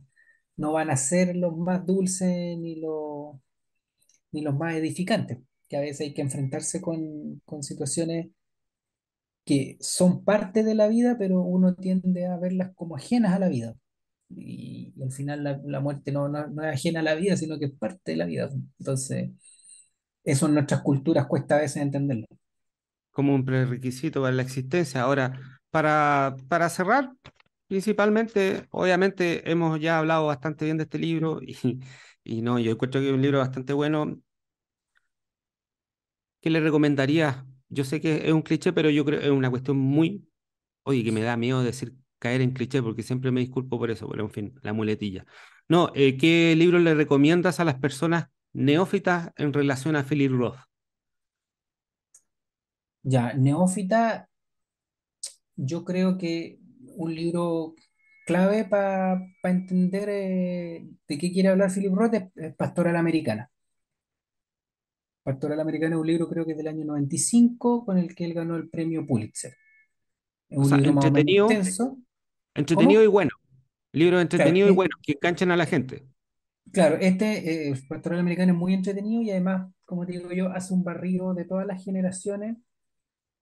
no van a ser los más dulces ni los, ni los más edificantes, que a veces hay que enfrentarse con, con situaciones que son parte de la vida, pero uno tiende a verlas como ajenas a la vida. Y, y al final la, la muerte no, no, no es ajena a la vida, sino que es parte de la vida. Entonces, eso en nuestras culturas cuesta a veces entenderlo. como un prerequisito para la existencia. Ahora, para, para cerrar, principalmente, obviamente hemos ya hablado bastante bien de este libro y, no, yo encuentro que es un libro bastante bueno. ¿Qué le recomendaría? Yo sé que es un cliché, pero yo creo que es una cuestión muy, oye, que me da miedo decir caer en cliché porque siempre me disculpo por eso, pero en fin, la muletilla. No, eh, ¿qué libro le recomiendas a las personas neófitas en relación a Philip Roth? Ya, Neófita yo creo que un libro clave para entender eh, de qué quiere hablar Philip Roth es, es Pastoral Americana. Pastoral Americana es un libro creo que es del año 95 con el que él ganó el premio Pulitzer. Es O un sea, libro más o menos entretenido, entretenido y ¿Cómo? bueno. Libros Claro, entretenidos y eh, buenos que enganchan a la gente. claro este eh, Pastoral Americana es muy entretenido y además, como te digo yo, hace un barrido de todas las generaciones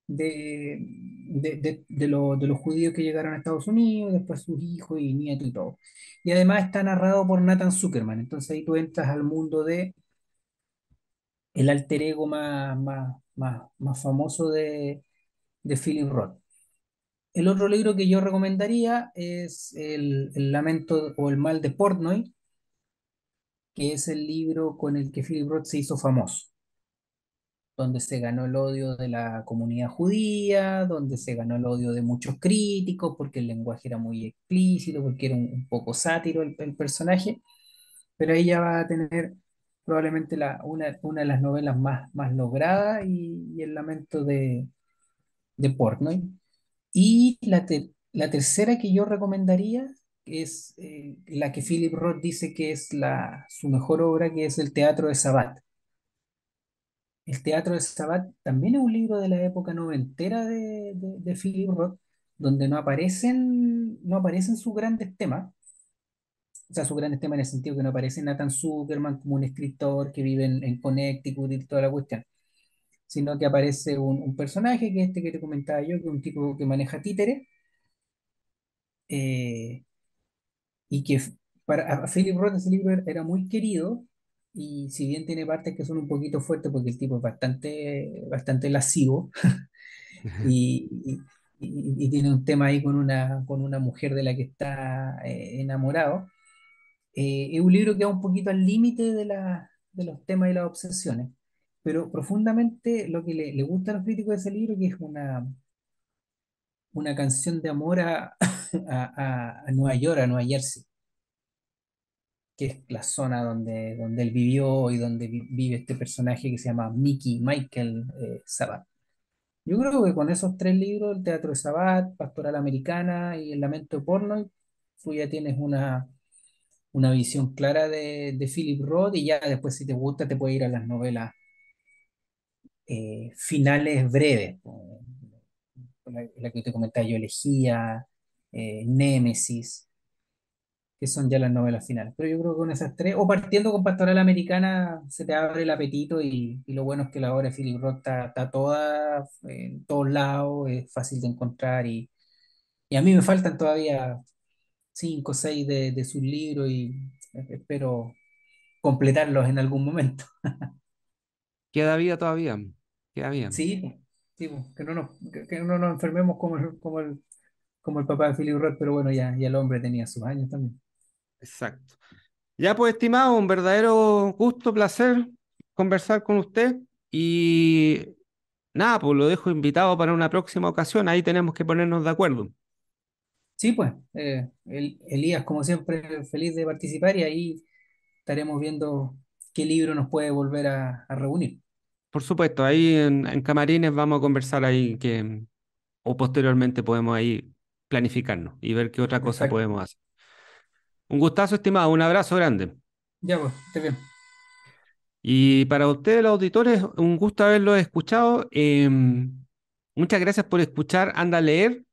de, de, de, lo- de los judíos que llegaron a Estados Unidos, después sus hijos y nietos y todo. Y además está narrado por Nathan Zuckerman, entonces ahí tú entras al mundo de el alter ego más, más, más, más famoso de, de Philip Roth. El otro libro que yo recomendaría es el, el Lamento o el Mal de Portnoy, que es el libro con el que Philip Roth se hizo famoso. Donde se ganó el odio de la comunidad judía, donde se ganó el odio de muchos críticos, porque el lenguaje era muy explícito, porque era un, un poco sátiro el, personaje, pero ya va a tener probablemente una, una de las novelas más, más logradas y, el lamento de, de Portnoy. Y la, la tercera que yo recomendaría es eh, la que Philip Roth dice que es la, su mejor obra, que es El Teatro de Sabat. El Teatro de Sabat también es un libro de la época noventera de, de, de Philip Roth, donde no aparecen, no aparecen sus grandes temas, o sea, sus grandes temas en el sentido que no aparece Nathan Zuckerman como un escritor que vive en, en Connecticut y toda la cuestión, sino que aparece un, un personaje que es este que te comentaba yo, que es un tipo que maneja títeres, eh, y que para a Philip Roth ese libro era muy querido, y si bien tiene partes que son un poquito fuertes, porque el tipo es bastante, bastante lascivo, y, y- y- y tiene un tema ahí con una, con una mujer de la que está eh, enamorado. Eh, es un libro que va un poquito al límite de, la- de los temas y las obsesiones, pero profundamente lo que le, le gusta a los críticos de ese libro, que es una, una canción de amor a, a, a- a Nueva York, a Nueva Jersey, que es la zona donde, donde él vivió y donde vi- vive este personaje que se llama Mickey Michael eh, Sabat. Yo creo que con esos tres libros, El Teatro de Sabat, Pastoral Americana y El Lamento de Portnoy, tú ya tienes una, una visión clara de, de Philip Roth y ya después si te gusta te puedes ir a las novelas eh, finales breves, la, la que te comentaba yo, Elegía, eh, Némesis, que son ya las novelas finales. Pero yo creo que con esas tres, o partiendo con Pastoral Americana, se te abre el apetito y, y lo bueno es que la obra de Philip Roth está, está toda en todos lados, es fácil de encontrar y Y a mí me faltan todavía cinco o seis de, de sus libros y espero completarlos en algún momento. Queda vida todavía. Queda vida. Sí, pues, sí, que no nos, que, que no nos enfermemos como el, como el, como el papá de Philip Roth, pero bueno, ya, ya el hombre tenía sus años también. Exacto. Ya pues, estimado, un verdadero gusto, placer conversar con usted. Y nada, pues lo dejo invitado para una próxima ocasión. Ahí tenemos que ponernos de acuerdo. Sí, pues, eh, el- Elías, como siempre, feliz de participar y ahí estaremos viendo qué libro nos puede volver a, a reunir. Por supuesto, ahí en, en Camarines vamos a conversar ahí que, o posteriormente podemos ahí planificarnos y ver qué otra cosa podemos hacer. Un gustazo, estimado, un abrazo grande. Ya, pues, esté bien. Y para ustedes, los auditores, un gusto haberlos escuchado. Eh, muchas gracias por escuchar Anda a leer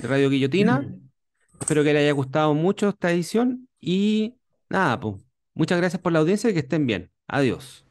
de Radio Guillotina. Espero que les haya gustado mucho esta edición y nada, pues, muchas gracias por la audiencia y que estén bien. Adiós.